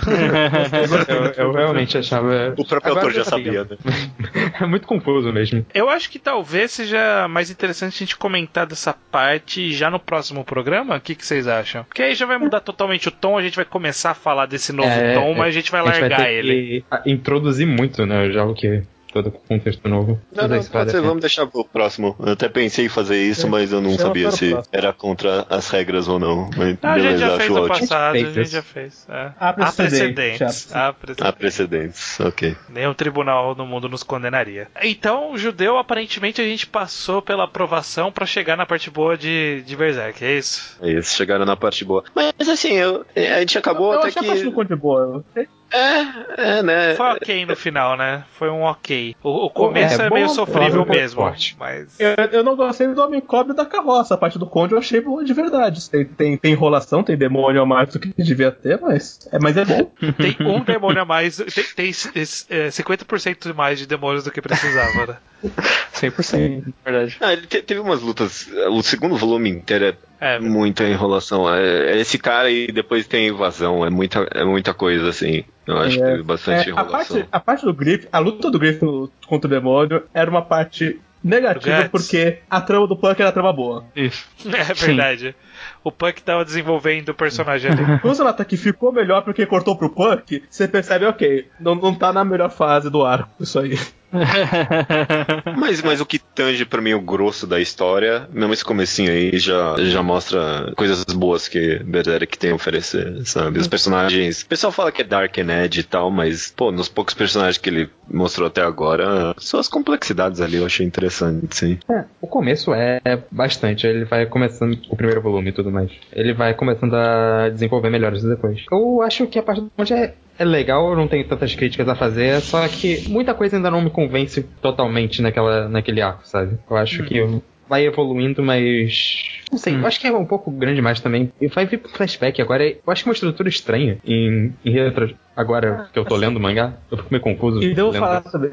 S4: <laughs>
S2: Eu, eu realmente achava.
S5: O próprio
S2: Agora
S5: autor já sabia, né? <laughs>
S2: É muito confuso mesmo.
S1: Eu acho que talvez seja mais interessante a gente comentar dessa parte já no próximo programa. O que, que vocês acham? Porque aí já vai mudar totalmente o tom, a gente vai começar a falar desse novo
S2: É,
S1: tom, mas a gente vai
S2: a gente vai
S1: largar
S2: ter
S1: ele.
S2: que introduzir muito, né? Já o que. Todo contexto novo.
S5: Não, não, pode ser,
S2: dar
S5: vamos deixar pro próximo. Eu até pensei em fazer isso,
S4: É,
S5: mas eu não sabia
S4: para o
S5: se
S4: próximo.
S5: era contra as regras ou não. Mas
S1: Não, a gente
S5: beleza,
S1: já
S5: acho
S1: fez no
S5: ótimo.
S1: passado, a gente já fez. É.
S4: Há precedente,
S1: precedentes. Há
S5: Há
S1: precedentes.
S5: precedentes, ok.
S1: Nenhum tribunal no mundo nos condenaria. Então, o judeu, aparentemente, a gente passou pela aprovação pra chegar na parte boa de, de Berserk, é isso?
S5: É isso, chegaram na parte boa. Mas assim, eu, a gente acabou
S4: eu
S5: até
S4: achei a parte
S5: que.
S4: boa.
S5: É, é, né?
S1: Foi ok no final, né? Foi um ok. O, o começo é,
S2: É, bom,
S1: meio sofrível mesmo,
S2: forte.
S1: mas...
S4: Eu, eu não gostei do Homem Cobre da carroça. A parte do Conde eu achei boa de verdade. Tem, tem, tem enrolação, tem demônio a mais do que devia ter, mas é, mas é bom. <laughs>
S1: Tem um demônio a mais, tem, tem é, 50% mais de demônios do que precisava, né? <laughs>
S3: 100%, verdade.
S5: Ah, ele te- teve umas lutas. O segundo volume inteiro é
S1: É,
S5: muita enrolação. É, esse cara e depois tem a invasão. É muita, é muita coisa, assim. Eu acho que
S4: É,
S5: teve bastante
S4: É, a,
S5: enrolação.
S4: parte, a parte do Griff, a luta do Griff contra o demônio era uma parte negativa porque a trama do Punk era a trama boa.
S3: Isso. <laughs>
S1: é verdade. O Punk tava desenvolvendo o personagem ali. <laughs>
S4: Quando você nota que ficou melhor porque cortou pro Punk, você percebe, ok, não, não tá na melhor fase do arco isso aí. <laughs>
S5: Mas, mas o que tange pra mim o grosso da história, mesmo esse comecinho aí, já, já mostra coisas boas que Berserk tem a oferecer, sabe? Os personagens. O pessoal fala que é Dark and Edge e tal, mas, pô, nos poucos personagens que ele mostrou até agora, só as complexidades ali eu achei interessante, sim.
S2: É, o começo é bastante. Ele vai começando o primeiro volume e tudo mais. Ele vai começando a desenvolver melhores depois. Eu acho que a parte do é, é legal, eu não tenho tantas críticas a fazer, só que muita coisa ainda não me convence totalmente naquela, naquele arco, sabe? Eu acho que vai evoluindo, mas. Não sei, eu acho que é um pouco grande demais também. E vai vir pro flashback agora. Eu acho que é uma estrutura estranha em, em retro. Agora que eu tô lendo o mangá, eu fico meio confuso.
S4: E devo falar também,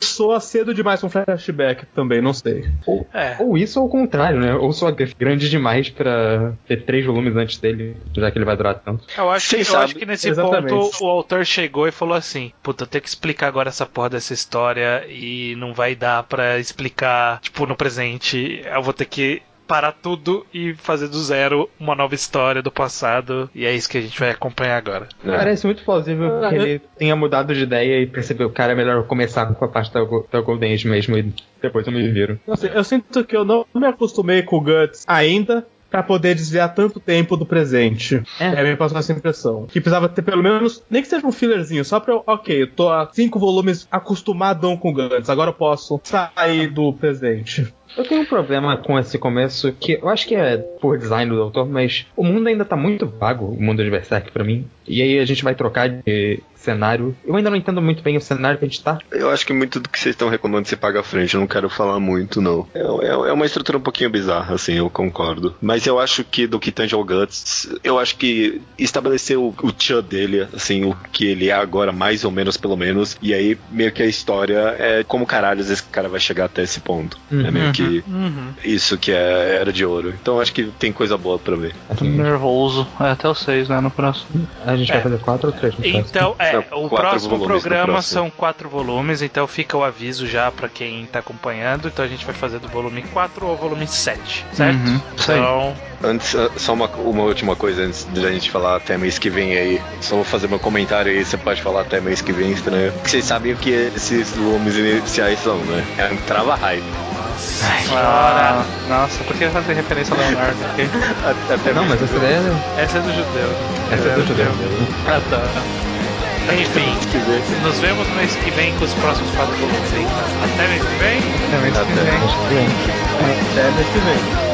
S4: soa cedo demais um flashback também, não sei.
S2: Ou,
S1: É.
S2: ou isso ou o contrário, né? Ou só grande demais pra ter três volumes antes dele, já que ele vai durar tanto.
S1: Eu acho, que, eu acho que nesse
S4: Exatamente.
S1: ponto o autor chegou e falou assim: Puta, eu tenho que explicar agora essa porra dessa história e não vai dar pra explicar, tipo, no presente. Eu vou ter que parar tudo e fazer do zero uma nova história do passado. E é isso que a gente vai acompanhar agora.
S5: É.
S2: Parece muito plausível
S4: Ah,
S2: que
S4: eu-
S2: ele tenha mudado de ideia e percebeu, cara, é melhor eu começar com a parte da, Go- da Golden Age mesmo e depois eu me viro.
S4: Sei, eu sinto que eu não me acostumei com o Guts ainda pra poder desviar tanto tempo do presente.
S2: É.
S4: É, me passou essa impressão. Que precisava ter pelo menos, nem que seja um fillerzinho, só pra eu, ok, eu tô há cinco volumes acostumadão com o Guts, agora eu posso sair do presente.
S2: Eu tenho um problema com esse começo que eu acho que é por design do autor, mas o mundo ainda tá muito vago, o mundo de Berserk pra mim. E aí a gente vai trocar de cenário. Eu ainda não entendo muito bem o cenário que a gente tá.
S5: Eu acho que muito do que vocês estão reclamando se paga à frente, eu não quero falar muito, não. É, é- é uma estrutura um pouquinho bizarra, assim, eu concordo. Mas eu acho que do que tange ao Guts, eu acho que estabeleceu o, o tchan dele, assim, o que ele é agora, mais ou menos, pelo menos, e aí meio que a história é como caralhos esse cara vai chegar até esse ponto. É meio que
S1: Uhum.
S5: isso que é Era de Ouro. Então eu acho que tem coisa boa pra ver.
S3: Tô nervoso. É até o 6, né? No próximo.
S2: A gente
S1: É.
S2: vai fazer quatro ou três no próximo?
S1: Então, é,
S5: São
S1: o próximo programa
S5: próximo.
S1: são quatro volumes, então fica o aviso já pra quem tá acompanhando. Então a gente vai fazer do volume 4 ao volume 7, certo?
S3: Uhum, isso aí.
S1: Então,
S5: Antes, ah, só uma, uma última coisa antes da gente falar até mês que vem aí. Só vou fazer meu comentário aí, você pode falar até mês que vem, estranho. Vocês sabem o que esses volumes iniciais são, né? É um trava hype.
S3: Ah, nossa, por que fazer referência ao Leonardo aqui? <laughs>
S5: Até
S2: Não, mas essa ideia
S1: essa é do judeu.
S2: essa é do judeu.
S3: Ah, tá.
S1: Enfim, nos vemos no mês que vem com os próximos quatro volumes. Então, até mês que vem.
S5: Até.
S2: acho que vem.
S4: Até mês que vem.